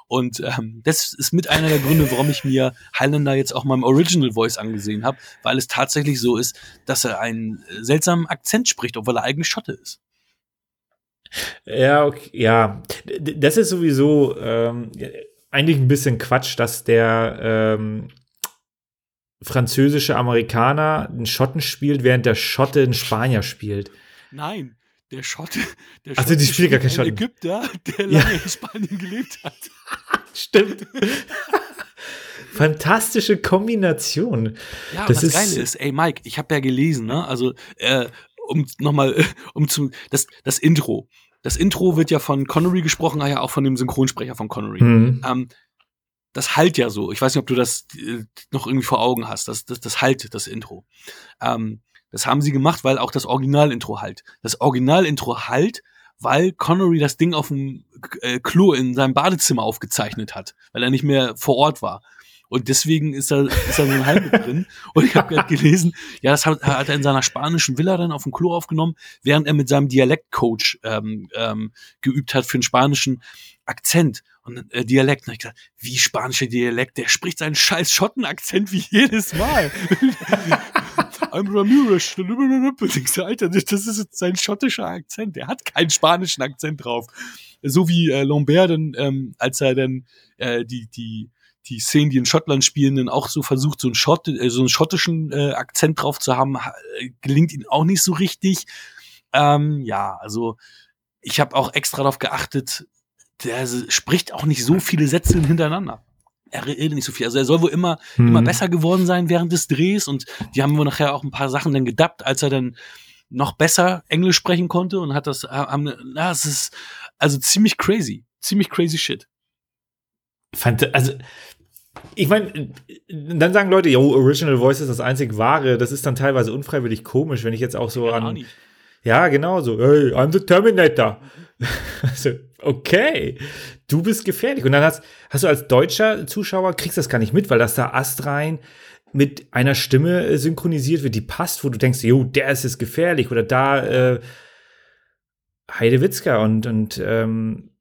Und ähm, das ist mit einer der Gründe, warum ich mir Highlander jetzt auch mal im Original Voice angesehen habe, weil es tatsächlich so ist, dass er einen äh, seltsamen Akzent spricht, obwohl er eigentlich Schotte ist. Ja, okay, ja. Das ist sowieso ähm, eigentlich ein bisschen Quatsch, dass der ähm, französische Amerikaner einen Schotten spielt, während der Schotte einen Spanier spielt. Nein, der Schotte, der Ach so, die spielt gar kein Schotten. Ägypter, der Ja. lange in Spanien gelebt hat. Stimmt. Fantastische Kombination. Ja, Das was ist- geil ist, ey Mike, ich habe ja gelesen, ne? Also äh, um nochmal, äh, um zu das das Intro. Das Intro wird ja von Connery gesprochen, ah ja auch von dem Synchronsprecher von Connery. Hm. Ähm, das halt ja so. Ich weiß nicht, ob du das äh, noch irgendwie vor Augen hast. Das, das, das halt, das Intro. Ähm, das haben sie gemacht, weil auch das Original-Intro halt. Das Original-Intro halt, weil Connery das Ding auf dem äh, Klo in seinem Badezimmer aufgezeichnet hat, weil er nicht mehr vor Ort war. Und deswegen ist da, ist da so ein mit drin. Und ich habe gerade gelesen, ja, das hat, hat er in seiner spanischen Villa dann auf dem Klo aufgenommen, während er mit seinem Dialektcoach ähm, ähm, geübt hat für den spanischen Akzent und äh, Dialekt. Und ich gesagt, wie spanischer Dialekt, der spricht seinen scheiß Schottenakzent wie jedes Mal. I'm Ramirez. Alter, das ist jetzt sein schottischer Akzent. Der hat keinen spanischen Akzent drauf. So wie äh, Lambert dann, ähm, als er dann äh, die, die, die Szenen, die in Schottland spielen, dann auch so versucht, so einen, Schott, äh, so einen schottischen äh, Akzent drauf zu haben, ha- äh, gelingt ihm auch nicht so richtig. Ähm, ja, also ich habe auch extra darauf geachtet, der spricht auch nicht so viele Sätze hintereinander. Er redet nicht so viel. Also er soll wohl immer, immer Hm. besser geworden sein während des Drehs und die haben wohl nachher auch ein paar Sachen dann gedappt, als er dann noch besser Englisch sprechen konnte und hat das, haben, na, es ist also ziemlich crazy. Ziemlich crazy shit. Fand, also, ich meine, dann sagen Leute, yo, Original Voice ist das einzig wahre. Das ist dann teilweise unfreiwillig komisch, wenn ich jetzt auch so Ja, auch an. nicht. Ja, genau so. Hey, I'm the Terminator. also, okay, du bist gefährlich. Und dann hast, hast du als deutscher Zuschauer, kriegst das gar nicht mit, weil das da astrein mit einer Stimme äh, synchronisiert wird, die passt, wo du denkst, jo, der ist jetzt gefährlich. Oder da äh, Heidewitzka und, und ähm,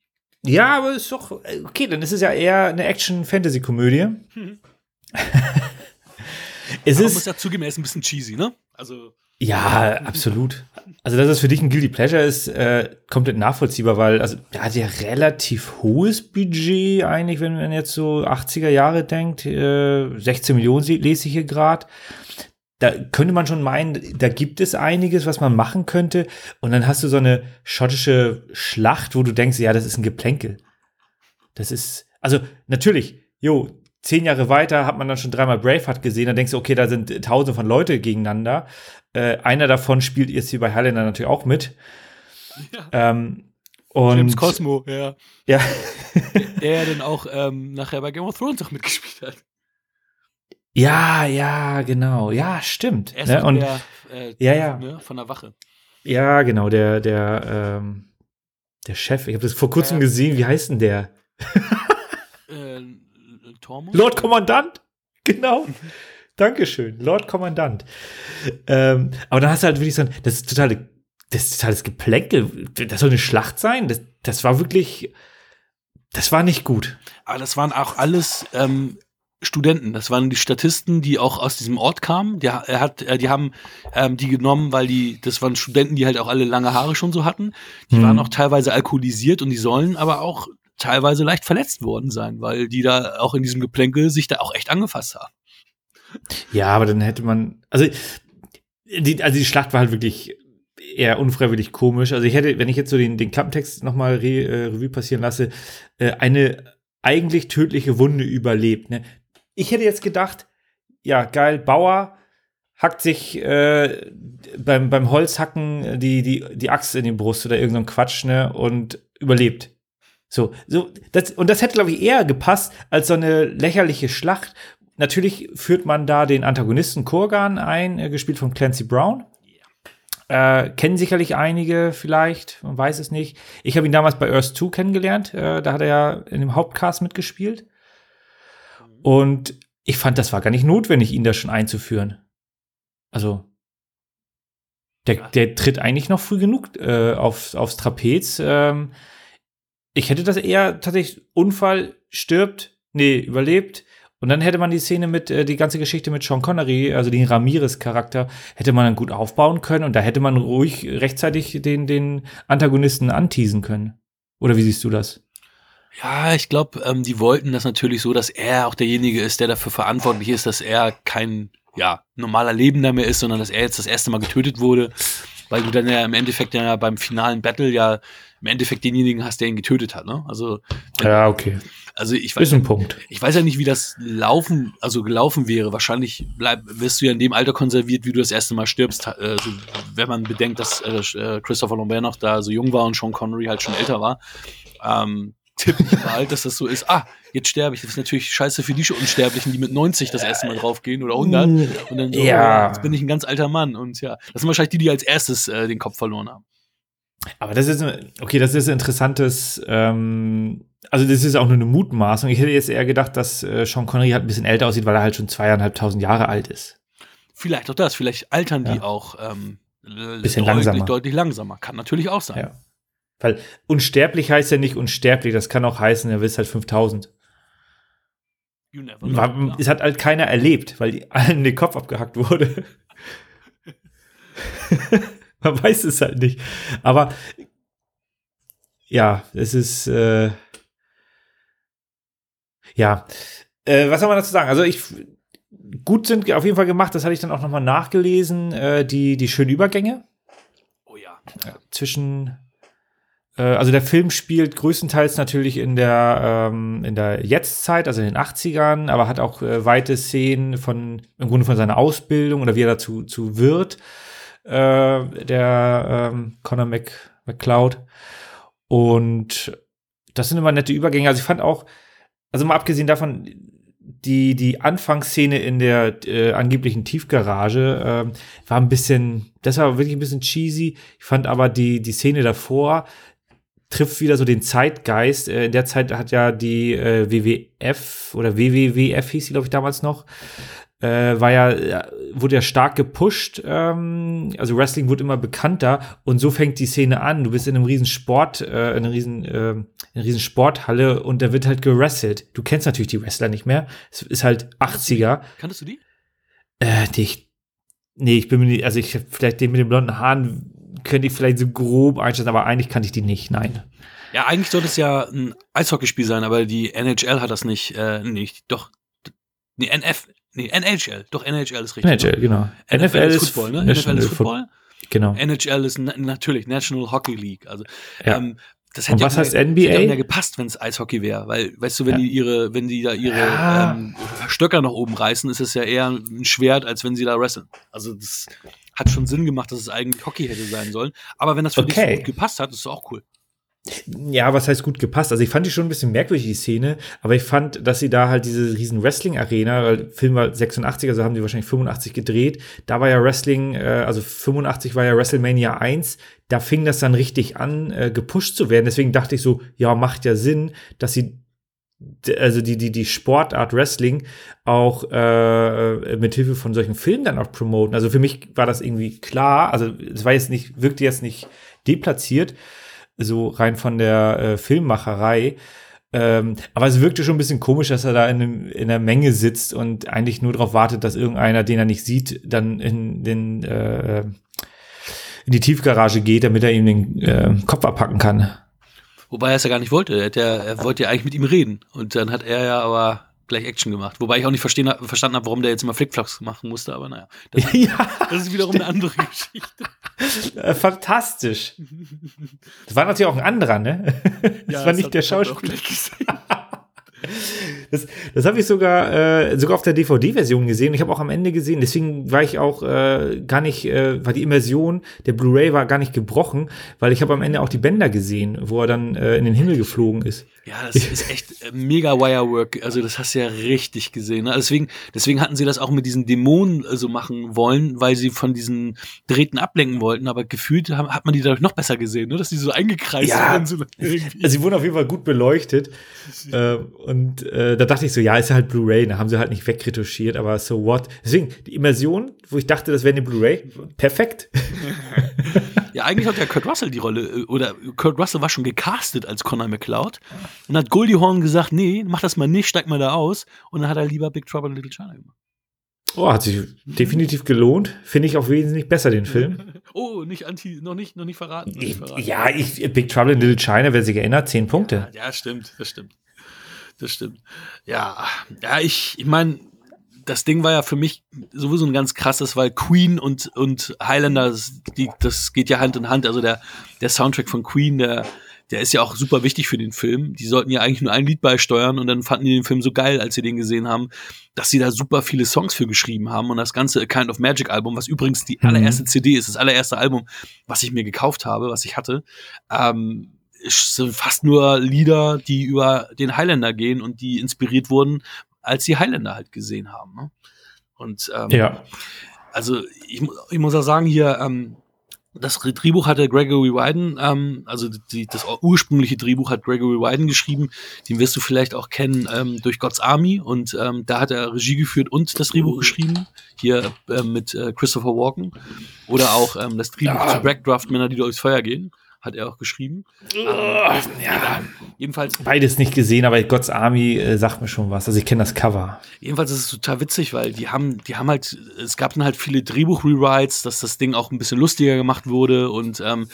ja, aber ist doch, äh, okay, dann ist es ja eher eine Action-Fantasy-Komödie. es Aber man ist, muss ja ist ein bisschen cheesy, ne? Also, ja, absolut. Also, dass es für dich ein Guilty Pleasure ist, äh, komplett nachvollziehbar, weil, also, er hat ja relativ hohes Budget eigentlich, wenn man jetzt so 80er Jahre denkt. Äh, 16 Millionen lese ich hier gerade. Da könnte man schon meinen, da gibt es einiges, was man machen könnte. Und dann hast du so eine schottische Schlacht, wo du denkst, ja, das ist ein Geplänkel. Das ist, also, natürlich, jo, zehn Jahre weiter hat man dann schon dreimal Braveheart gesehen, dann denkst du, okay, da sind tausende von Leute gegeneinander. Äh, einer davon spielt jetzt hier bei Highlander natürlich auch mit. Ähm, und James Cosmo, ja. ja, Der dann auch ähm, nachher bei Game of Thrones auch mitgespielt hat. ja, ja, genau, ja, stimmt. Er ist Ne? Und der, äh, Ja, ja. Ne, von der Wache. ja, genau, der, der, ähm, der Chef. Ich habe das vor kurzem Ja. gesehen. Wie heißt denn der? Tormund? Lord Kommandant. Genau. Dankeschön, Lord Kommandant. Ähm, aber dann hast du halt wirklich so ein, das ist totale, das ist totales Geplänkel. Das soll eine Schlacht sein. Das, das war wirklich, das war nicht gut. Aber das waren auch alles ähm, Studenten. Das waren die Statisten, die auch aus diesem Ort kamen. Der, er hat, äh, die haben ähm, die genommen, weil die, das waren Studenten, die halt auch alle lange Haare schon so hatten. Die Mhm. waren auch teilweise alkoholisiert und die sollen aber auch teilweise leicht verletzt worden sein, weil die da auch in diesem Geplänkel sich da auch echt angefasst haben. Ja, aber dann hätte man, also die, also die Schlacht war halt wirklich eher unfreiwillig komisch. Also ich hätte, wenn ich jetzt so den, den Klappentext nochmal Re, äh, Revue passieren lasse, äh, eine eigentlich tödliche Wunde überlebt. Ne? Ich hätte jetzt gedacht, ja, geil, Bauer hackt sich äh, beim, beim Holzhacken die, die, die Axt in die Brust oder irgend so Quatsch, ne, und überlebt. So, so, das, und das hätte, glaube ich, eher gepasst als so eine lächerliche Schlacht. Natürlich führt man da den Antagonisten Kurgan ein, äh, gespielt von Clancy Brown. Äh, kennen sicherlich einige vielleicht, man weiß es nicht. Ich habe ihn damals bei Earth 2 kennengelernt, äh, da hat er ja in dem Hauptcast mitgespielt. Und ich fand, das war gar nicht notwendig, ihn da schon einzuführen. Also, der, der tritt eigentlich noch früh genug äh, aufs, aufs Trapez. Ähm, ich hätte das eher tatsächlich Unfall, stirbt, nee, überlebt. Und dann hätte man die Szene mit, äh, die ganze Geschichte mit Sean Connery, also den Ramirez-Charakter, hätte man dann gut aufbauen können und da hätte man ruhig rechtzeitig den, den Antagonisten anteasen können. Oder wie siehst du das? Ja, ich glaube, ähm, die wollten das natürlich so, dass er auch derjenige ist, der dafür verantwortlich ist, dass er kein ja, normaler Lebender mehr ist, sondern dass er jetzt das erste Mal getötet wurde, weil du dann ja im Endeffekt ja beim finalen Battle ja im Endeffekt denjenigen hast, der ihn getötet hat. Ne? Also, Ja, okay. also ich Ist weiß, ein Punkt. ich weiß ja nicht, wie das laufen, also gelaufen wäre. Wahrscheinlich bleib, wirst du ja in dem Alter konserviert, wie du das erste Mal stirbst. Äh, so, wenn man bedenkt, dass äh, Christopher Lambert noch da so jung war und Sean Connery halt schon älter war. Ähm, tippe ich mal dass das so ist. Ah, jetzt sterbe ich. Das ist natürlich scheiße für die Unsterblichen, die mit 90 das erste Mal draufgehen oder 100. Und dann so, Ja. oh, jetzt bin ich ein ganz alter Mann. Und ja, das sind wahrscheinlich die, die als erstes äh, den Kopf verloren haben. Aber das ist, okay, das ist ein interessantes, ähm, also das ist auch nur eine Mutmaßung. Ich hätte jetzt eher gedacht, dass äh, Sean Connery halt ein bisschen älter aussieht, weil er halt schon zweieinhalbtausend Jahre alt ist. Vielleicht auch das. Vielleicht altern die Ja. auch ähm, Bisschen deutlich, langsamer. deutlich langsamer. Kann natürlich auch sein. Ja. Weil unsterblich heißt ja nicht unsterblich, das kann auch heißen, er ist halt 5000. You never know. Es hat halt keiner erlebt, weil die allen den Kopf abgehackt wurde. Man weiß es halt nicht. Aber ja, es ist äh, ja. Äh, was soll man dazu sagen? Also ich gut sind auf jeden Fall gemacht, das hatte ich dann auch nochmal nachgelesen, äh, die, die schönen Übergänge Oh ja. zwischen also der Film spielt größtenteils natürlich in der ähm, in der Jetztzeit, also in den 80ern, aber hat auch äh, weite Szenen von im Grunde von seiner Ausbildung oder wie er dazu zu wird, äh, der ähm, Conor Mc, McCloud. Und das sind immer nette Übergänge. Also ich fand auch, also mal abgesehen davon, die, die Anfangsszene in der äh, angeblichen Tiefgarage ähm, war ein bisschen, das war wirklich ein bisschen cheesy. Ich fand aber die, die Szene davor trifft wieder so den Zeitgeist. Äh, in der Zeit hat ja die äh, WWF oder WWWF hieß sie, glaube ich, damals noch, äh, war ja, wurde ja stark gepusht. Ähm, also Wrestling wurde immer bekannter und so fängt die Szene an. Du bist in einem riesen Sport, äh, in einer riesen, äh, in einer riesen Sporthalle und da wird halt gewrestelt. Du kennst natürlich die Wrestler nicht mehr. Es ist halt 80er. Kanntest du die? Äh, die ich, nee, ich bin mir nicht, also ich vielleicht den mit den blonden Haaren könnte ich vielleicht so grob einschätzen, aber eigentlich kannte ich die nicht, nein. Ja, eigentlich sollte es ja ein Eishockeyspiel sein, aber die NHL hat das nicht, äh, nicht, doch, nee, NF, nee, NHL, doch NHL ist richtig. NHL, genau. NFL, NFL ist Football, ne? NFL ist Football. Genau. NHL ist na natürlich National Hockey League. Also Ja. ähm, das Und hätte was ja, heißt das hätte ja NBA? mehr gepasst, wenn es Eishockey wäre, weil weißt du, wenn Ja. die ihre, wenn die da ihre Ja. ähm, Stöcker nach oben reißen, ist es ja eher ein Schwert, als wenn sie da wresteln. Also das hat schon Sinn gemacht, dass es eigentlich Hockey hätte sein sollen. Aber wenn das für dich Okay. so gut gepasst hat, ist es auch cool. Ja, was heißt gut gepasst? Also ich fand die schon ein bisschen merkwürdig, die Szene, aber ich fand, dass sie da halt diese riesen Wrestling-Arena, weil Film war 86, also haben die wahrscheinlich 85 gedreht, da war ja Wrestling, äh, also 85 war ja WrestleMania 1, da fing das dann richtig an, äh, gepusht zu werden. Deswegen dachte ich so, ja, macht ja Sinn, dass sie also die, die, die Sportart Wrestling auch äh, mit Hilfe von solchen Filmen dann auch promoten. Also für mich war das irgendwie klar, also es war jetzt nicht, wirkte jetzt nicht deplatziert, so rein von der äh, Filmmacherei. Ähm, aber es wirkte schon ein bisschen komisch, dass er da in, einem, in der Menge sitzt und eigentlich nur darauf wartet, dass irgendeiner, den er nicht sieht, dann in den äh, in die Tiefgarage geht, damit er ihm den äh, Kopf abpacken kann. Wobei er es ja gar nicht wollte. Er, ja, er wollte ja eigentlich mit ihm reden. Und dann hat er ja aber gleich Action gemacht. Wobei ich auch nicht verstehen, verstanden habe, warum der jetzt immer Flickflacks machen musste. Aber naja, das, ja, das ist wiederum eine andere Geschichte. äh, fantastisch. Das war natürlich auch ein anderer, ne? Das war nicht hat- der Schauspieler. Das, das habe ich sogar, äh, sogar auf der DVD-Version gesehen. Ich habe auch am Ende gesehen. Deswegen war ich auch äh, gar nicht, äh, war die Immersion der Blu-ray war gar nicht gebrochen, weil ich habe am Ende auch die Bänder gesehen, wo er dann äh, in den Himmel geflogen ist. Ja, das ist echt äh, mega Wirework. Also das hast du ja richtig gesehen. Ne? Deswegen, deswegen hatten sie das auch mit diesen Dämonen äh, so machen wollen, weil sie von diesen Drähten ablenken wollten. Aber gefühlt haben, hat man die dadurch noch besser gesehen, ne? dass die so eingekreist Ja. waren. So. Also sie wurden auf jeden Fall gut beleuchtet. äh, und äh, da dachte ich so, ja, ist ja halt Blu-ray, da haben sie halt nicht wegretuschiert, aber so what. Deswegen, die Immersion, wo ich dachte, das wäre eine Blu-ray, perfekt. Ja, eigentlich hat ja Kurt Russell die Rolle, äh, oder Kurt Russell war schon gecastet als Connor McLeod und hat Goldie Horn gesagt, nee, mach das mal nicht, steig mal da aus. Und dann hat er lieber Big Trouble in Little China gemacht. Oh, hat sich definitiv gelohnt. Finde ich auch wesentlich besser, den Film. Oh, nicht anti, noch nicht, noch nicht verraten. Noch nicht verraten. Ja, ich, Big Trouble in Little China, wer sich erinnert, zehn Punkte. Ja, stimmt, das stimmt. Das stimmt. Ja, ja, ich, ich meine, das Ding war ja für mich sowieso ein ganz krasses, weil Queen und, und Highlander, das, die, das geht ja Hand in Hand. Also der, der Soundtrack von Queen, der, der ist ja auch super wichtig für den Film. Die sollten ja eigentlich nur ein Lied beisteuern und dann fanden die den Film so geil, als sie den gesehen haben, dass sie da super viele Songs für geschrieben haben und das ganze A Kind of Magic Album, was übrigens die Mhm. allererste CD ist, das allererste Album, was ich mir gekauft habe, was ich hatte, ähm, sind fast nur Lieder, die über den Highlander gehen und die inspiriert wurden, als sie Highlander halt gesehen haben. Ne? Und ähm, Ja. also ich, ich muss auch sagen, hier, ähm, das Drehbuch hatte Gregory Wyden, ähm, also die, das ursprüngliche Drehbuch hat Gregory Wyden geschrieben, den wirst du vielleicht auch kennen ähm, durch God's Army und ähm, da hat er Regie geführt und das Drehbuch geschrieben, hier ähm, mit äh, Christopher Walken oder auch ähm, das Drehbuch Ja. zu Backdraft Männer, die durchs Feuer gehen, hat er auch geschrieben. ja. Jedenfalls Beides nicht gesehen, aber God's Army äh, sagt mir schon was. Also ich kenne das Cover. Jedenfalls ist es total witzig, weil die haben, die haben halt, es gab dann halt viele Drehbuch-Rewrites, dass das Ding auch ein bisschen lustiger gemacht wurde und ähm,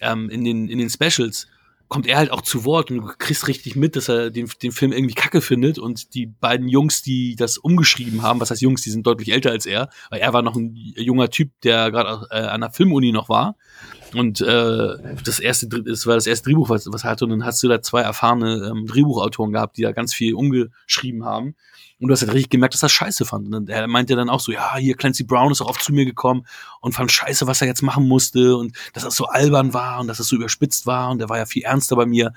ähm, in, den, in den Specials kommt er halt auch zu Wort und du kriegst richtig mit, dass er den, den Film irgendwie kacke findet. Und die beiden Jungs, die das umgeschrieben haben, was heißt Jungs, die sind deutlich älter als er, weil er war noch ein junger Typ, der gerade äh, an der Filmuni noch war, Und äh, das erste, das war das erste Drehbuch, was, was hatte, und dann hast du da zwei erfahrene ähm, Drehbuchautoren gehabt, die da ganz viel umgeschrieben haben. Und du hast halt richtig gemerkt, dass er scheiße fand. Und er meinte dann auch so, ja, hier Clancy Brown ist auch oft zu mir gekommen und fand scheiße, was er jetzt machen musste und dass das so albern war und dass es das so überspitzt war und er war ja viel ernster bei mir.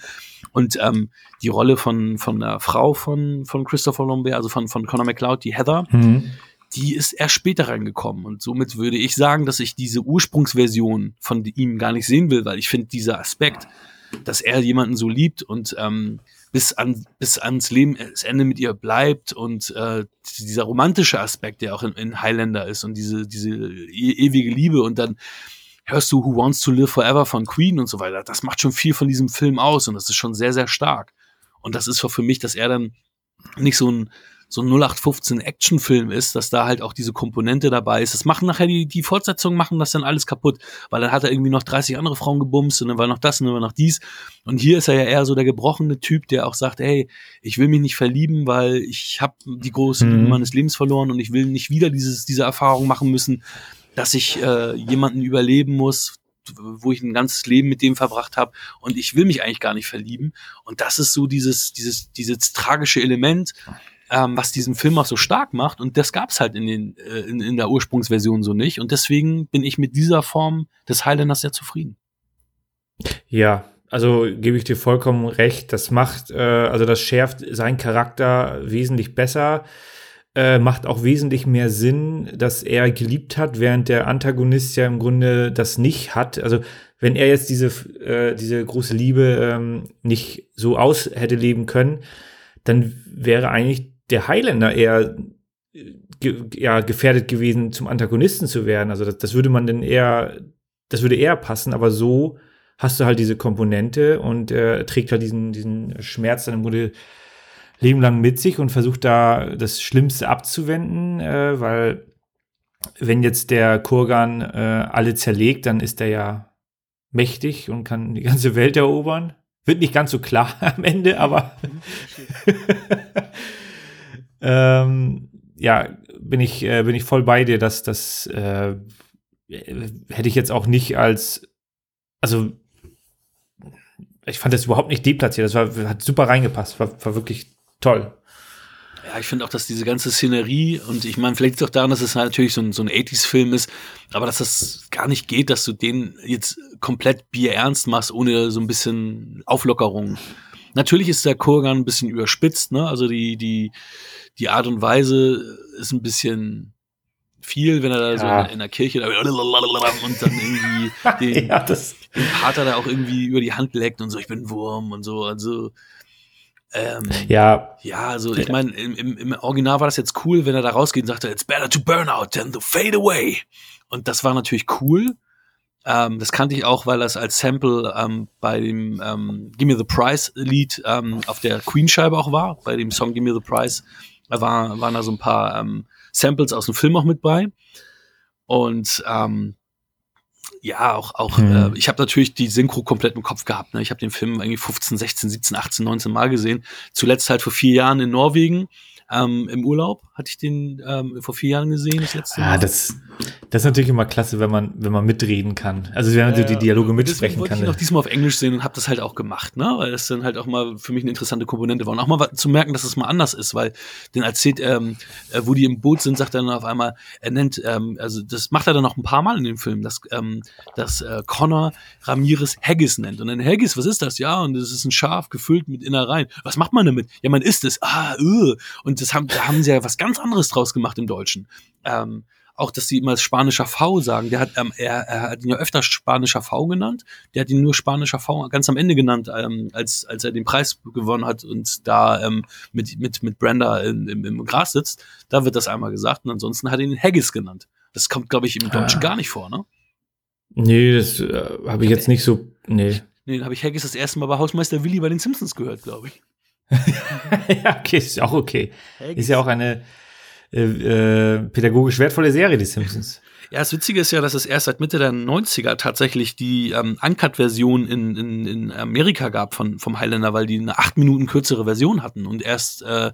Und ähm, die Rolle von, von der Frau von, von Christopher Lambert, also von, von Conor McLeod, die Heather, mhm. die ist erst später reingekommen. Und somit würde ich sagen, dass ich diese Ursprungsversion von ihm gar nicht sehen will, weil ich finde, dieser Aspekt, dass er jemanden so liebt und ähm, bis, an, bis ans Leben, das Ende mit ihr bleibt und äh, dieser romantische Aspekt, der auch in, in Highlander ist und diese, diese e ewige Liebe und dann hörst du Who Wants to Live Forever von Queen und so weiter. Das macht schon viel von diesem Film aus und das ist schon sehr, sehr stark. Und das ist für mich, dass er dann nicht so ein so ein 0815 Actionfilm ist, dass da halt auch diese Komponente dabei ist. Das machen nachher die, die Fortsetzungen machen das dann alles kaputt, weil dann hat er irgendwie noch 30 andere Frauen gebumst und dann war noch das und dann war noch dies. Und hier ist er ja eher so der gebrochene Typ, der auch sagt, hey, ich will mich nicht verlieben, weil ich habe die große Liebe mhm. meines Lebens verloren und ich will nicht wieder dieses, diese Erfahrung machen müssen, dass ich äh, jemanden überleben muss, wo ich ein ganzes Leben mit dem verbracht habe und ich will mich eigentlich gar nicht verlieben. Und das ist so dieses, dieses, dieses tragische Element, ähm, was diesen Film auch so stark macht. Und das gab es halt in, den, äh, in, in der Ursprungsversion so nicht. Und deswegen bin ich mit dieser Form des Highlanders sehr zufrieden. Ja, also gebe ich dir vollkommen recht. Das macht, äh, also das schärft seinen Charakter wesentlich besser. Äh, macht auch wesentlich mehr Sinn, dass er geliebt hat, während der Antagonist ja im Grunde das nicht hat. Also wenn er jetzt diese, äh, diese große Liebe ähm, nicht so aus hätte leben können, dann wäre eigentlich der Highlander eher ge ja, gefährdet gewesen, zum Antagonisten zu werden. Also das, das würde man dann eher, das würde eher passen, aber so hast du halt diese Komponente und er trägt halt diesen, diesen Schmerz dann im Grunde Leben lang mit sich und versucht da das Schlimmste abzuwenden, äh, weil wenn jetzt der Kurgan äh, alle zerlegt, dann ist er ja mächtig und kann die ganze Welt erobern. Wird nicht ganz so klar am Ende, aber ähm, ja, bin ich, äh, bin ich voll bei dir, dass das äh, hätte ich jetzt auch nicht als, also ich fand das überhaupt nicht deplatziert, das war, hat super reingepasst, war, war wirklich toll. Ja, ich finde auch, dass diese ganze Szenerie und ich meine, vielleicht liegt es auch daran, dass es halt natürlich so ein, so ein 80s-Film ist, aber dass das gar nicht geht, dass du den jetzt komplett bierernst machst, ohne so ein bisschen Auflockerung. Natürlich ist der Kurgan ein bisschen überspitzt, ne? Also die, die, die Art und Weise ist ein bisschen viel, wenn er da ja. so in, in, der Kirche da und dann irgendwie den, ja, den Pater da auch irgendwie über die Hand leckt und so, ich bin Wurm und so. Also ähm, ja. Ja, also ich meine, im, im, im Original war das jetzt cool, wenn er da rausgeht und sagte, it's better to burn out than to fade away. Und das war natürlich cool. Ähm, das kannte ich auch, weil das als Sample ähm, bei dem ähm, Give Me the Prize Lied ähm, auf der Queen-Scheibe auch war, bei dem Song Give Me the Prize. War, waren da so ein paar ähm, Samples aus dem Film auch mit bei. Und ähm, ja, auch, auch mhm. äh, ich habe natürlich die Synchro komplett im Kopf gehabt. Ne? Ich habe den Film irgendwie 15, 16, 17, 18, 19 Mal gesehen. Zuletzt halt vor vier Jahren in Norwegen ähm, im Urlaub hatte ich den ähm, vor vier Jahren gesehen, das letzte ah, Mal. Ah, das, das ist natürlich immer klasse, wenn man, wenn man mitreden kann. Also wenn man äh, die Dialoge mitsprechen kann. Ich noch diesmal auf Englisch sehen und habe das halt auch gemacht, ne? Weil das dann halt auch mal für mich eine interessante Komponente war. Und auch mal zu merken, dass es das mal anders ist, weil den erzählt, ähm, äh, wo die im Boot sind, sagt er dann auf einmal, er nennt, ähm, also das macht er dann noch ein paar Mal in dem Film, dass, ähm, dass äh, Connor Ramirez Haggis nennt. Und dann Haggis, was ist das? Ja, und das ist ein Schaf gefüllt mit Innereien. Was macht man damit? Ja, man isst es. Ah, öh. Und das haben, da haben sie ja was ganz anderes draus gemacht im Deutschen. Ähm, auch, dass sie immer spanischer V sagen. Der hat, ähm, er, er hat ihn ja öfter spanischer V genannt. Der hat ihn nur spanischer V ganz am Ende genannt, ähm, als, als er den Preis gewonnen hat und da ähm, mit, mit, mit Brenda in, im, im Gras sitzt. Da wird das einmal gesagt und ansonsten hat er ihn Haggis genannt. Das kommt, glaube ich, im Deutschen ah. gar nicht vor, ne? Nee, das äh, habe ich jetzt nicht so. Nee. Nee, habe ich Haggis das erste Mal bei Hausmeister Willi bei den Simpsons gehört, glaube ich. ja, okay, ist auch okay. Ist ja auch eine äh, äh, pädagogisch wertvolle Serie, die Simpsons. Ja, das Witzige ist ja, dass es erst seit Mitte der 90er tatsächlich die ähm, Uncut-Version in, in, in Amerika gab von, vom Highlander, weil die eine acht Minuten kürzere Version hatten und erst, äh,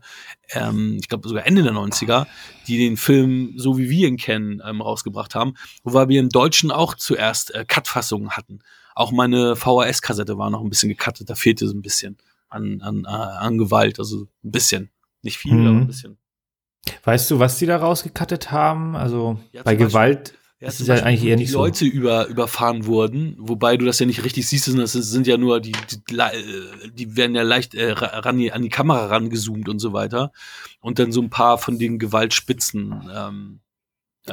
ähm, ich glaube sogar Ende der 90er, die den Film, so wie wir ihn kennen, ähm, rausgebracht haben, wobei wir im Deutschen auch zuerst äh, Cut-Fassungen hatten. Auch meine VHS-Kassette war noch ein bisschen gecuttet, da fehlte so ein bisschen an, an, äh, an Gewalt, also ein bisschen. Nicht viel, Mhm. aber ein bisschen. Weißt du, was die da rausgekattet haben? Also Ja, bei Beispiel- Gewalt Ja, ist es ja eigentlich eher die nicht so. Leute über, überfahren wurden, wobei du das ja nicht richtig siehst, sondern das sind ja nur die, die, die werden ja leicht äh, ra- ran, an die Kamera rangezoomt und so weiter. Und dann so ein paar von den Gewaltspitzen. Ähm,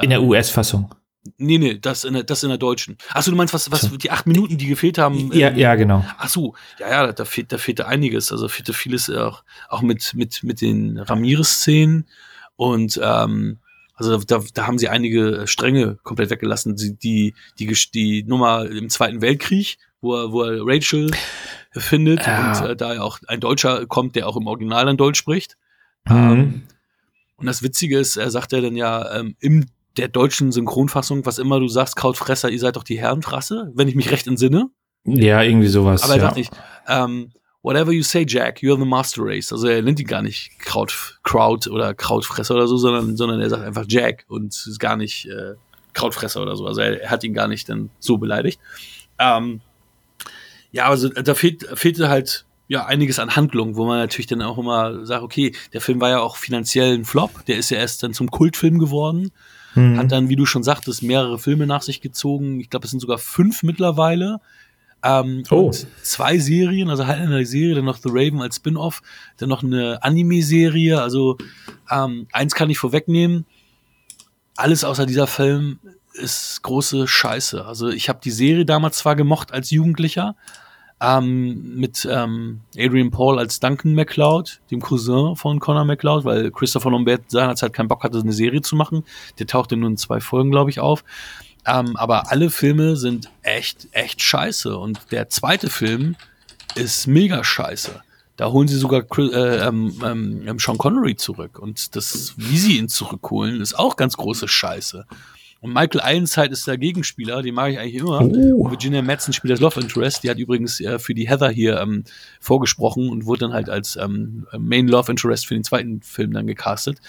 In der US-Fassung. Nee, nee, das in der, das in der deutschen. Achso, du meinst, was, was die acht Minuten, die gefehlt haben? Ja, ähm, ja, genau. Ach so, ja, ja, da fehlt, da fehlte einiges. Also fehlte vieles auch, auch mit, mit, mit den Ramirez-Szenen. Und ähm, also da, da haben sie einige Stränge komplett weggelassen. Die, die, die, die Nummer im Zweiten Weltkrieg, wo er, wo er Rachel findet Ja. und äh, da ja auch ein Deutscher kommt, der auch im Original dann Deutsch spricht. Mhm. Ähm, und das Witzige ist, er sagt ja dann ja ähm, in der deutschen Synchronfassung, was immer du sagst, Krautfresser, ihr seid doch die Herrenfrasse, wenn ich mich recht entsinne. Ja, irgendwie sowas. Aber er ja. sagt nicht, ähm, whatever you say, Jack, you're the master race. Also er nennt ihn gar nicht Kraut, Kraut oder Krautfresser oder so, sondern, sondern er sagt einfach Jack und ist gar nicht äh, Krautfresser oder so. Also er, er hat ihn gar nicht dann so beleidigt. Ähm, ja, also da fehlt, fehlte halt ja einiges an Handlung, wo man natürlich dann auch immer sagt, okay, der Film war ja auch finanziell ein Flop, der ist ja erst dann zum Kultfilm geworden. Mhm. Hat dann, wie du schon sagtest, mehrere Filme nach sich gezogen. Ich glaube, es sind sogar fünf mittlerweile. Ähm, Oh. und zwei Serien, also halt eine Serie, dann noch The Raven als Spin-off, dann noch eine Anime-Serie. Also ähm, eins kann ich vorwegnehmen. Alles außer dieser Film ist große Scheiße. Also ich habe die Serie damals zwar gemocht als Jugendlicher, ähm, mit ähm, Adrian Paul als Duncan MacLeod, dem Cousin von Connor MacLeod, weil Christopher Lambert seinerzeit keinen Bock hatte, eine Serie zu machen. Der tauchte nur in zwei Folgen, glaube ich, auf. Ähm, aber alle Filme sind echt, echt scheiße. Und der zweite Film ist mega scheiße. Da holen sie sogar äh, ähm, ähm, Sean Connery zurück. Und das, wie sie ihn zurückholen, ist auch ganz große Scheiße. Und Michael Ironside ist der Gegenspieler, den mag ich eigentlich immer. Oh. Virginia Madsen spielt das Love Interest. Die hat übrigens äh, für die Heather hier ähm, vorgesprochen und wurde dann halt als ähm, Main Love Interest für den zweiten Film dann gecastet.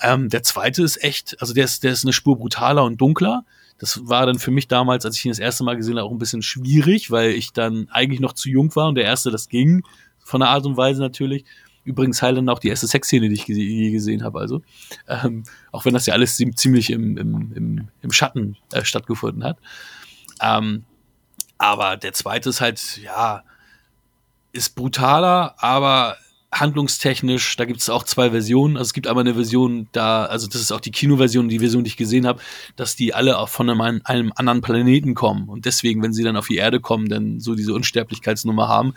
Ähm, der zweite ist echt, also der ist, der ist eine Spur brutaler und dunkler. Das war dann für mich damals, als ich ihn das erste Mal gesehen habe, auch ein bisschen schwierig, weil ich dann eigentlich noch zu jung war und der erste, das ging von der Art und Weise natürlich. Übrigens Highlander auch die erste Sexszene, die ich je gesehen habe. Also ähm, auch wenn das ja alles ziem- ziemlich im, im, im, im Schatten äh, stattgefunden hat. Ähm, aber der zweite ist halt, ja, ist brutaler, aber handlungstechnisch, da gibt es auch zwei Versionen. Also es gibt einmal eine Version, da, also das ist auch die Kinoversion, die Version, die ich gesehen habe, dass die alle auch von einem, einem anderen Planeten kommen. Und deswegen, wenn sie dann auf die Erde kommen, dann so diese Unsterblichkeitsnummer haben.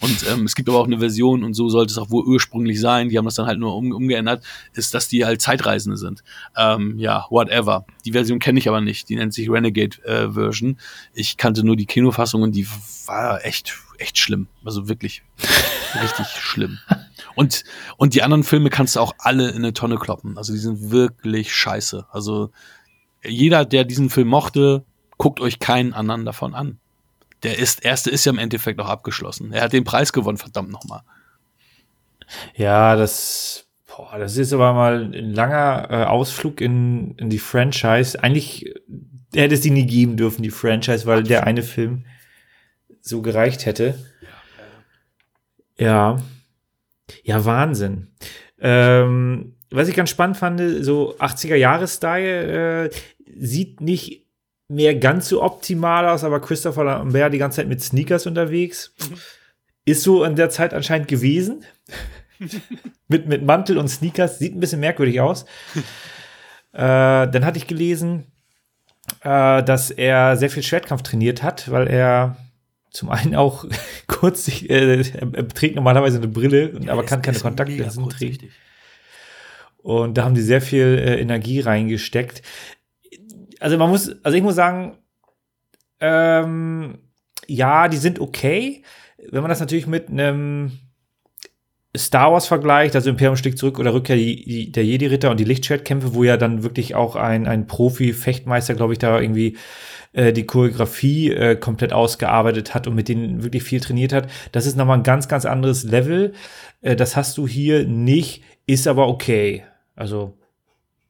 Und ähm, es gibt aber auch eine Version, und so sollte es auch wohl ursprünglich sein, die haben das dann halt nur um, umgeändert, ist, dass die halt Zeitreisende sind. Ähm, ja, whatever. Die Version kenne ich aber nicht, die nennt sich Renegade äh, Version. Ich kannte nur die Kinofassung und die war echt, echt schlimm. Also wirklich richtig schlimm. Und, und die anderen Filme kannst du auch alle in eine Tonne kloppen. Also die sind wirklich scheiße. Also jeder, der diesen Film mochte, guckt euch keinen anderen davon an. Der ist, erste ist ja im Endeffekt auch abgeschlossen. Er hat den Preis gewonnen, verdammt nochmal. Ja, das, boah, das ist aber mal ein langer äh, Ausflug in, in die Franchise. Eigentlich hätte es die nie geben dürfen, die Franchise, weil der eine Film so gereicht hätte. Ja. Ja, Wahnsinn. Ähm, was ich ganz spannend fand, so 80er-Jahres-Style äh, sieht nicht mehr ganz so optimal aus, aber Christopher Lambert die ganze Zeit mit Sneakers unterwegs. Ist so in der Zeit anscheinend gewesen. mit, mit Mantel und Sneakers. Sieht ein bisschen merkwürdig aus. äh, dann hatte ich gelesen, äh, dass er sehr viel Schwertkampf trainiert hat, weil er zum einen auch kurz, äh, er, trägt normalerweise eine Brille, aber kann keine Kontaktlinsen tragen. Und da haben die sehr viel äh, Energie reingesteckt. Also man muss, also ich muss sagen, ähm, ja, die sind okay. Wenn man das natürlich mit einem Star Wars vergleicht, also Imperium schlägt zurück oder Rückkehr der Jedi-Ritter und die Lichtschwertkämpfe, wo ja dann wirklich auch ein, ein Profi-Fechtmeister, glaube ich, da irgendwie äh, die Choreografie äh, komplett ausgearbeitet hat und mit denen wirklich viel trainiert hat. Das ist nochmal ein ganz, ganz anderes Level. Äh, das hast du hier nicht, ist aber okay. Also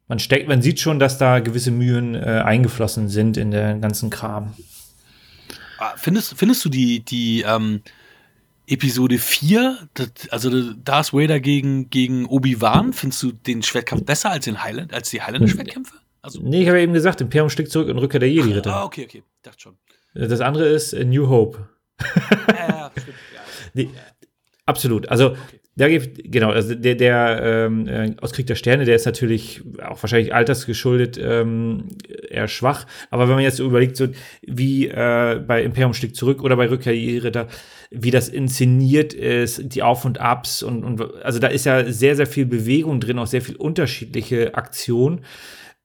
man steckt, man sieht schon, dass da gewisse Mühen äh, eingeflossen sind in den ganzen Kram. Ah, findest, findest du die, die ähm, Episode 4, das, also Darth Vader gegen, gegen Obi-Wan, findest du den Schwertkampf besser als, den Highland, als die Highlander-Schwertkämpfe? Also nee, ich habe ja eben gesagt, Imperium schlägt zurück und Rückkehr der Jedi-Ritter. Ah, okay, okay, dachte schon. Das andere ist New Hope. ja, stimmt, ja. Nee, absolut. Also, okay. da gibt, genau, also der, der ähm, äh, aus Krieg der Sterne, der ist natürlich auch wahrscheinlich altersgeschuldet ähm, eher schwach. Aber wenn man jetzt überlegt, so wie äh, bei Imperium schlägt zurück oder bei Rückkehr der Jedi-Ritter, wie das inszeniert ist, die Auf und Abs und, und also da ist ja sehr, sehr viel Bewegung drin, auch sehr viel unterschiedliche Aktionen.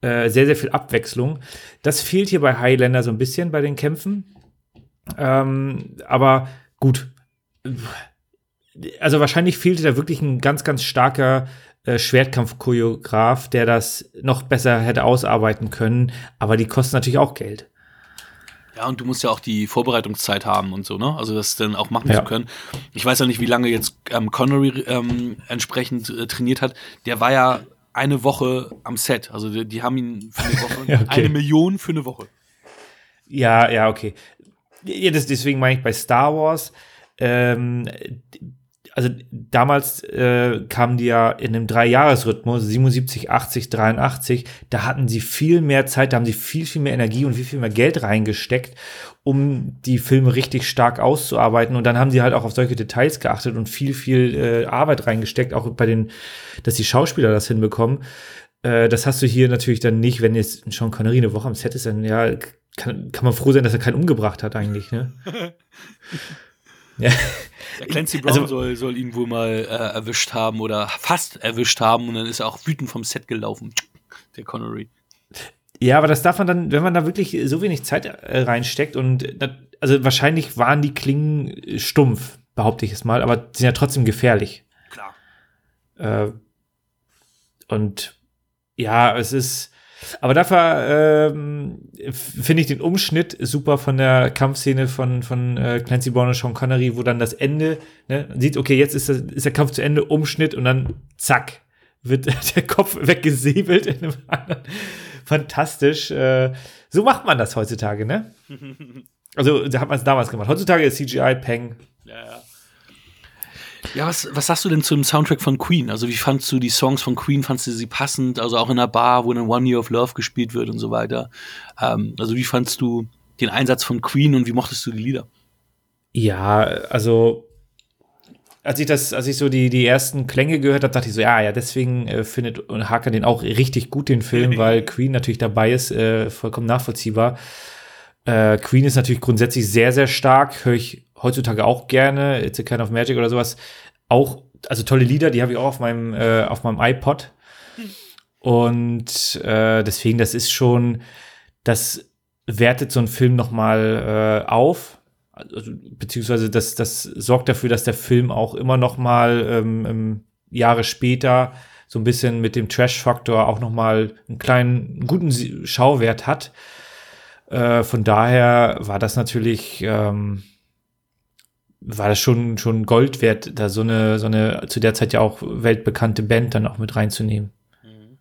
Äh, sehr, sehr viel Abwechslung. Das fehlt hier bei Highlander so ein bisschen bei den Kämpfen. Ähm, aber gut. Also wahrscheinlich fehlte da wirklich ein ganz, ganz starker äh, Schwertkampf-Choreograf, der das noch besser hätte ausarbeiten können. Aber die kosten natürlich auch Geld. Ja, und du musst ja auch die Vorbereitungszeit haben und so, ne? Also das dann auch machen ja. zu können. Ich weiß ja nicht, wie lange jetzt ähm, Connery ähm, entsprechend äh, trainiert hat. Der war ja eine Woche am Set. Also die, die haben ihn für eine Woche, ja, okay. eine Million für eine Woche. Ja, ja, okay. Ja, das, deswegen meine ich bei Star Wars, ähm, also damals äh, kamen die ja in einem Dreijahresrhythmus, 77, 80, 83, da hatten sie viel mehr Zeit, da haben sie viel, viel mehr Energie und viel, viel mehr Geld reingesteckt, um die Filme richtig stark auszuarbeiten. Und dann haben sie halt auch auf solche Details geachtet und viel, viel äh, Arbeit reingesteckt, auch bei den, dass die Schauspieler das hinbekommen. Äh, das hast du hier natürlich dann nicht, wenn jetzt Sean Connery eine Woche am Set ist, dann ja, kann, kann man froh sein, dass er keinen umgebracht hat eigentlich, ne? ja. Der Clancy Brown also, soll, soll ihn wohl mal äh, erwischt haben oder fast erwischt haben und dann ist er auch wütend vom Set gelaufen, der Connery. Ja, aber das darf man dann, wenn man da wirklich so wenig Zeit äh, reinsteckt und also wahrscheinlich waren die Klingen stumpf, behaupte ich es mal, aber sind ja trotzdem gefährlich. Klar. Äh, und ja, es ist, aber dafür ähm, finde ich den Umschnitt super von der Kampfszene von, von äh, Clancy Brown und Sean Connery, wo dann das Ende, ne, man sieht, okay, jetzt ist, das, ist der Kampf zu Ende, Umschnitt und dann zack, wird der Kopf weggesäbelt in einem anderen. Fantastisch. Äh, so macht man das heutzutage, ne? Also, da hat man es damals gemacht. Heutzutage ist CGI Peng. Ja, ja. Ja, was, was sagst du denn zum Soundtrack von Queen? Also, wie fandst du die Songs von Queen? Fandst du sie passend? Also auch in einer Bar, wo dann One Year of Love gespielt wird und so weiter. Ähm, also, wie fandst du den Einsatz von Queen und wie mochtest du die Lieder? Ja, also als ich das, als ich so die, die ersten Klänge gehört habe, dachte ich so, ja, ja, deswegen äh, findet Hakan den auch richtig gut, den Film, weil Queen natürlich dabei ist, äh, vollkommen nachvollziehbar. Äh, Queen ist natürlich grundsätzlich sehr, sehr stark, höre ich heutzutage auch gerne, It's a Kind of Magic oder sowas auch, also tolle Lieder, die habe ich auch auf meinem, äh, auf meinem iPod. Und äh, deswegen, das ist schon, das wertet so einen Film noch mal äh, auf. Also, beziehungsweise das, das sorgt dafür, dass der Film auch immer noch mal ähm, Jahre später so ein bisschen mit dem Trash-Faktor auch noch mal einen kleinen, einen guten Schauwert hat. Äh, von daher war das natürlich ähm, war das schon, schon Gold wert, da so eine, so eine zu der Zeit ja auch weltbekannte Band dann auch mit reinzunehmen. Mhm.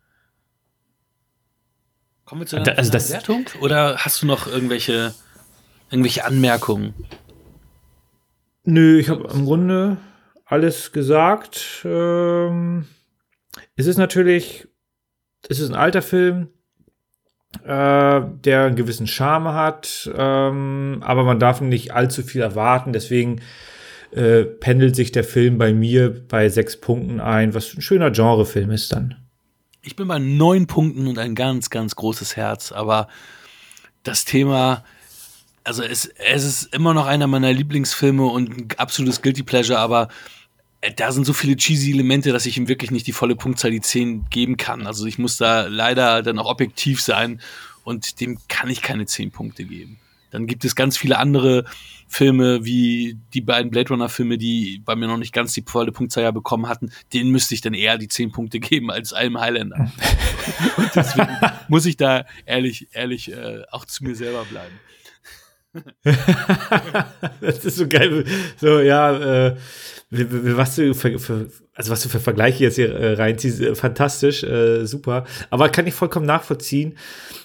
Kommen wir zu einer, also das, Wertung? Oder hast du noch irgendwelche, irgendwelche Anmerkungen? Nö, ich habe im Grunde alles gesagt. Ähm, es ist natürlich, es ist ein alter Film, äh, der einen gewissen Charme hat, ähm, aber man darf nicht allzu viel erwarten. Deswegen äh, pendelt sich der Film bei mir bei sechs Punkten ein, was ein schöner Genrefilm ist dann. Ich bin bei neun Punkten und ein ganz, ganz großes Herz, aber das Thema, also es, es ist immer noch einer meiner Lieblingsfilme und ein absolutes Guilty Pleasure, aber da sind so viele cheesy Elemente, dass ich ihm wirklich nicht die volle Punktzahl, die 10 geben kann. Also ich muss da leider dann auch objektiv sein und dem kann ich keine 10 Punkte geben. Dann gibt es ganz viele andere Filme, wie die beiden Blade Runner-Filme, die bei mir noch nicht ganz die volle Punktzahl bekommen hatten. Denen müsste ich dann eher die zehn Punkte geben als einem Highlander. Und deswegen muss ich da ehrlich, ehrlich äh, auch zu mir selber bleiben. das ist so geil. So, ja, äh, was du für, für, also was du für Vergleiche jetzt hier äh, reinziehst, äh, fantastisch, äh, super. Aber kann ich vollkommen nachvollziehen.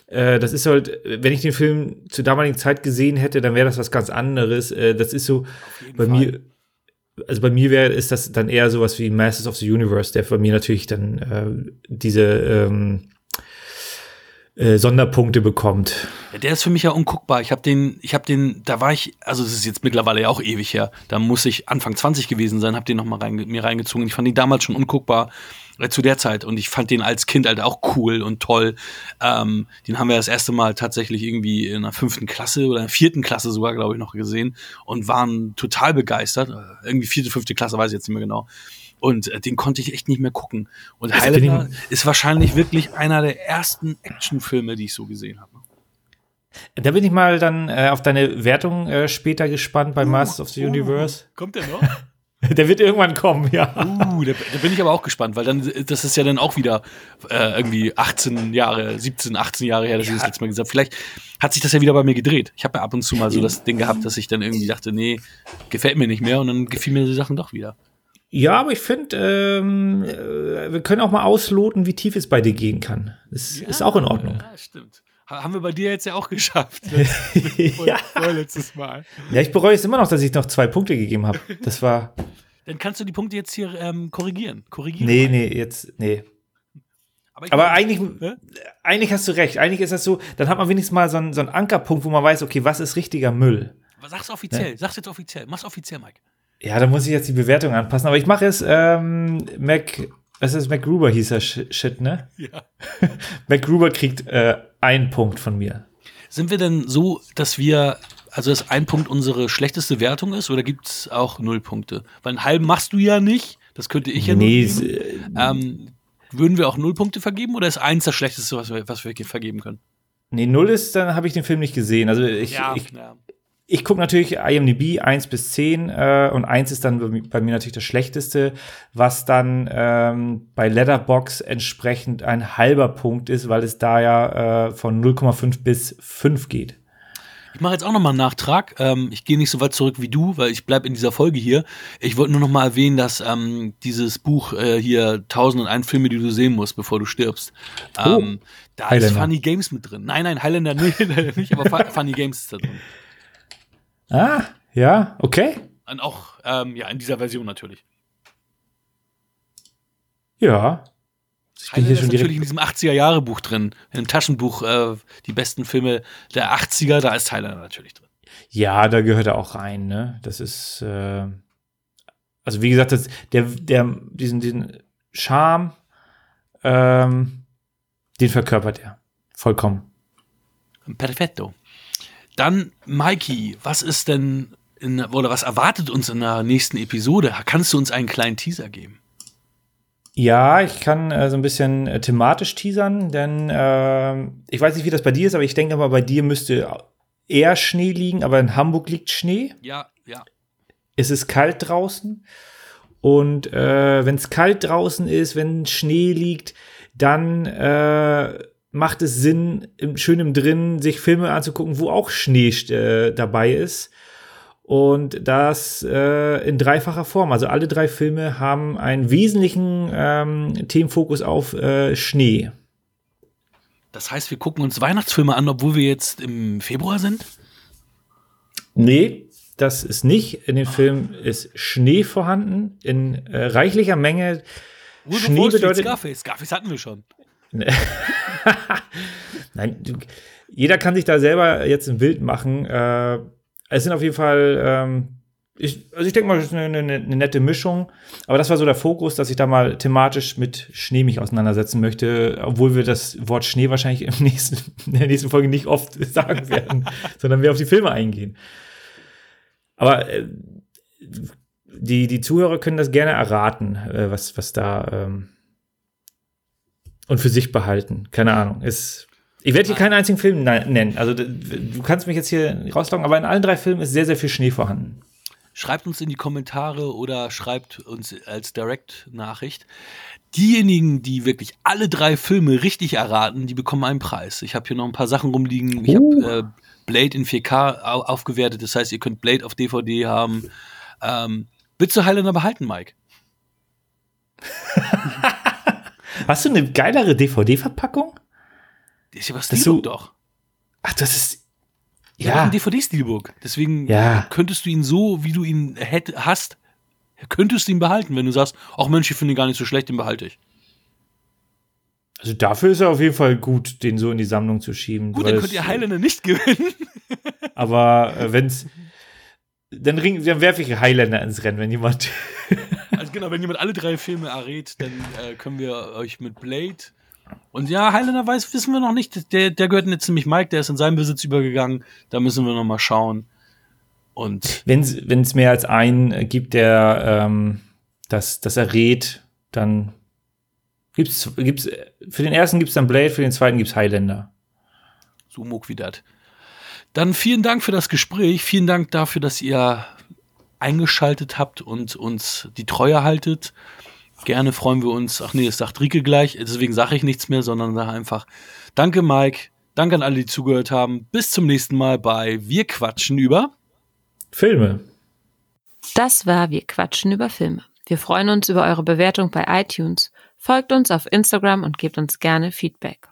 Äh, das ist halt, wenn ich den Film zur damaligen Zeit gesehen hätte, dann wäre das was ganz anderes. Äh, das ist so bei Fall. mir. Also bei mir wäre ist das dann eher sowas wie Masters of the Universe, der bei mir natürlich dann äh, diese ähm, äh, Sonderpunkte bekommt. Der ist für mich ja unguckbar. Ich habe den, ich habe den, da war ich, also es ist jetzt mittlerweile ja auch ewig her. Da muss ich Anfang 20 gewesen sein, habe den noch mal rein, mir reingezogen. Ich fand ihn damals schon unguckbar zu der Zeit und ich fand den als Kind halt auch cool und toll. Ähm, den haben wir das erste Mal tatsächlich irgendwie in der fünften Klasse oder in der vierten Klasse sogar, glaube ich, noch gesehen und waren total begeistert. Äh, irgendwie vierte, fünfte Klasse, weiß ich jetzt nicht mehr genau. Und äh, den konnte ich echt nicht mehr gucken. Und also Highlander ist wahrscheinlich wirklich einer der ersten Actionfilme, die ich so gesehen habe. Da bin ich mal dann äh, auf deine Wertung äh, später gespannt bei uh, Masters of the uh, Universe. Kommt der noch? Der wird irgendwann kommen, ja. Uh, da, da, bin ich aber auch gespannt, weil dann, das ist ja dann auch wieder äh, irgendwie 18 Jahre, 17, 18 Jahre her, dass ja. ich das letzte Mal gesagt habe. Vielleicht hat sich das ja wieder bei mir gedreht. Ich habe ja ab und zu mal so das Ding gehabt, dass ich dann irgendwie dachte, nee, gefällt mir nicht mehr und dann gefiel mir die Sachen doch wieder. Ja, aber ich finde, ähm, äh, wir können auch mal ausloten, wie tief es bei dir gehen kann. Das ja, ist auch in Ordnung. Ja, stimmt. Haben wir bei dir jetzt ja auch geschafft. ja. Vorletztes Mal. Ja, ich bereue es immer noch, dass ich noch zwei Punkte gegeben habe. Das war. Dann kannst du die Punkte jetzt hier ähm, korrigieren. korrigieren. Nee, nee, jetzt, nee. Aber, aber eigentlich, ne? eigentlich hast du recht. Eigentlich ist das so, dann hat man wenigstens mal so einen, so einen Ankerpunkt, wo man weiß, okay, was ist richtiger Müll? Sag's offiziell, ne? sag's jetzt offiziell. Mach's offiziell, Mike. Ja, da muss ich jetzt die Bewertung anpassen, aber ich mache es, ähm, Mac, was ist MacGruber hieß der Shit, ne? Ja. MacGruber kriegt äh, einen Punkt von mir. Sind wir denn so, dass wir, also dass ein Punkt unsere schlechteste Wertung ist oder gibt es auch null Punkte? Weil einen halben machst du ja nicht, das könnte ich ja nee, geben. Ähm, würden wir auch null Punkte vergeben oder ist eins das schlechteste, was wir, was wir vergeben können? Nee, null ist, dann habe ich den Film nicht gesehen. Also ich, ja, ich, ja ich gucke natürlich IMDb 1 bis 10 äh, und 1 ist dann bei mir natürlich das Schlechteste, was dann ähm, bei Letterbox entsprechend ein halber Punkt ist, weil es da ja äh, von 0,5 bis 5 geht. Ich mache jetzt auch nochmal einen Nachtrag. Ähm, ich gehe nicht so weit zurück wie du, weil ich bleibe in dieser Folge hier. Ich wollte nur nochmal erwähnen, dass ähm, dieses Buch äh, hier 1001 Filme, die du sehen musst, bevor du stirbst, oh. ähm, da Highlander. ist Funny Games mit drin. Nein, nein, Highlander nicht, nicht aber Funny Games ist da drin. Ah, ja, okay. Und auch, ähm, ja, in dieser Version natürlich. Ja. Ich bin hier schon natürlich in diesem 80er-Jahre-Buch drin. Im Taschenbuch, äh, die besten Filme der 80er, da ist Tyler natürlich drin. Ja, da gehört er auch rein, ne? Das ist, äh, also wie gesagt, das, der, der, diesen, diesen Charme, ähm, den verkörpert er. Vollkommen. Perfetto. Dann, Mikey, was ist denn in, oder was erwartet uns in der nächsten Episode? Kannst du uns einen kleinen Teaser geben? Ja, ich kann äh, so ein bisschen äh, thematisch teasern, denn äh, ich weiß nicht, wie das bei dir ist, aber ich denke mal, bei dir müsste eher Schnee liegen, aber in Hamburg liegt Schnee. Ja, ja. Es ist kalt draußen. Und äh, wenn es kalt draußen ist, wenn Schnee liegt, dann äh, macht es Sinn, im, schön im Drin sich Filme anzugucken, wo auch Schnee äh, dabei ist. Und das äh, in dreifacher Form. Also alle drei Filme haben einen wesentlichen ähm, Themenfokus auf äh, Schnee. Das heißt, wir gucken uns Weihnachtsfilme an, obwohl wir jetzt im Februar sind? Nee, das ist nicht. In den oh. Filmen ist Schnee vorhanden, in äh, reichlicher Menge. Schnee bedeutet. Scarface. Scarface hatten wir schon. Nein, jeder kann sich da selber jetzt ein Bild machen. Äh, es sind auf jeden Fall, ähm, ich, also ich denke mal, das ist eine, eine, eine, nette Mischung. Aber das war so der Fokus, dass ich da mal thematisch mit Schnee mich auseinandersetzen möchte, obwohl wir das Wort Schnee wahrscheinlich im nächsten, in der nächsten Folge nicht oft sagen werden, sondern wir auf die Filme eingehen. Aber äh, die, die Zuhörer können das gerne erraten, äh, was, was da ähm, und für sich behalten. Keine Ahnung. Ist Ich werde hier keinen einzigen Film nennen. Also du kannst mich jetzt hier rausloggen, aber in allen drei Filmen ist sehr, sehr viel Schnee vorhanden. Schreibt uns in die Kommentare oder schreibt uns als Direct-Nachricht. Diejenigen, die wirklich alle drei Filme richtig erraten, die bekommen einen Preis. Ich habe hier noch ein paar Sachen rumliegen. Ich Uh. habe äh, Blade in 4K au aufgewertet. Das heißt, ihr könnt Blade auf DVD haben. Ähm, willst du Highlander behalten, Mike? Hast du eine geilere DVD-Verpackung? Das ist ja was Steelbook so- doch. Ach, das ist. Ja, Ja. ein DVD-Steelbook. Deswegen Ja. könntest du ihn so, wie du ihn hätt, hast, könntest du ihn behalten, wenn du sagst, ach Mensch, ich finde ihn gar nicht so schlecht, den behalte ich. Also dafür ist er auf jeden Fall gut, den so in die Sammlung zu schieben. Gut, dann könnt ihr Highlander nicht gewinnen. Aber äh, wenn's. Dann, ring- dann werfe ich Highlander ins Rennen, wenn jemand. Genau, wenn jemand alle drei Filme errät, dann äh, können wir euch mit Blade und ja, Highlander weiß, wissen wir noch nicht. Der, der gehört jetzt nämlich Mike, der ist in seinen Besitz übergegangen. Da müssen wir noch mal schauen. Und Wenn es mehr als einen äh, gibt, der ähm, das, das errät, dann gibt's, gibt's, für den ersten gibt's dann Blade, für den zweiten gibt's Highlander. so muck wie dat. Dann vielen Dank für das Gespräch. Vielen Dank dafür, dass ihr eingeschaltet habt und uns die Treue haltet. Gerne freuen wir uns. Ach nee, das sagt Rike gleich. Deswegen sage ich nichts mehr, sondern sage einfach Danke, Mike. Danke an alle, die zugehört haben. Bis zum nächsten Mal bei Wir quatschen über. Filme. Das war Wir quatschen über Filme. Wir freuen uns über eure Bewertung bei iTunes. Folgt uns auf Instagram und gebt uns gerne Feedback.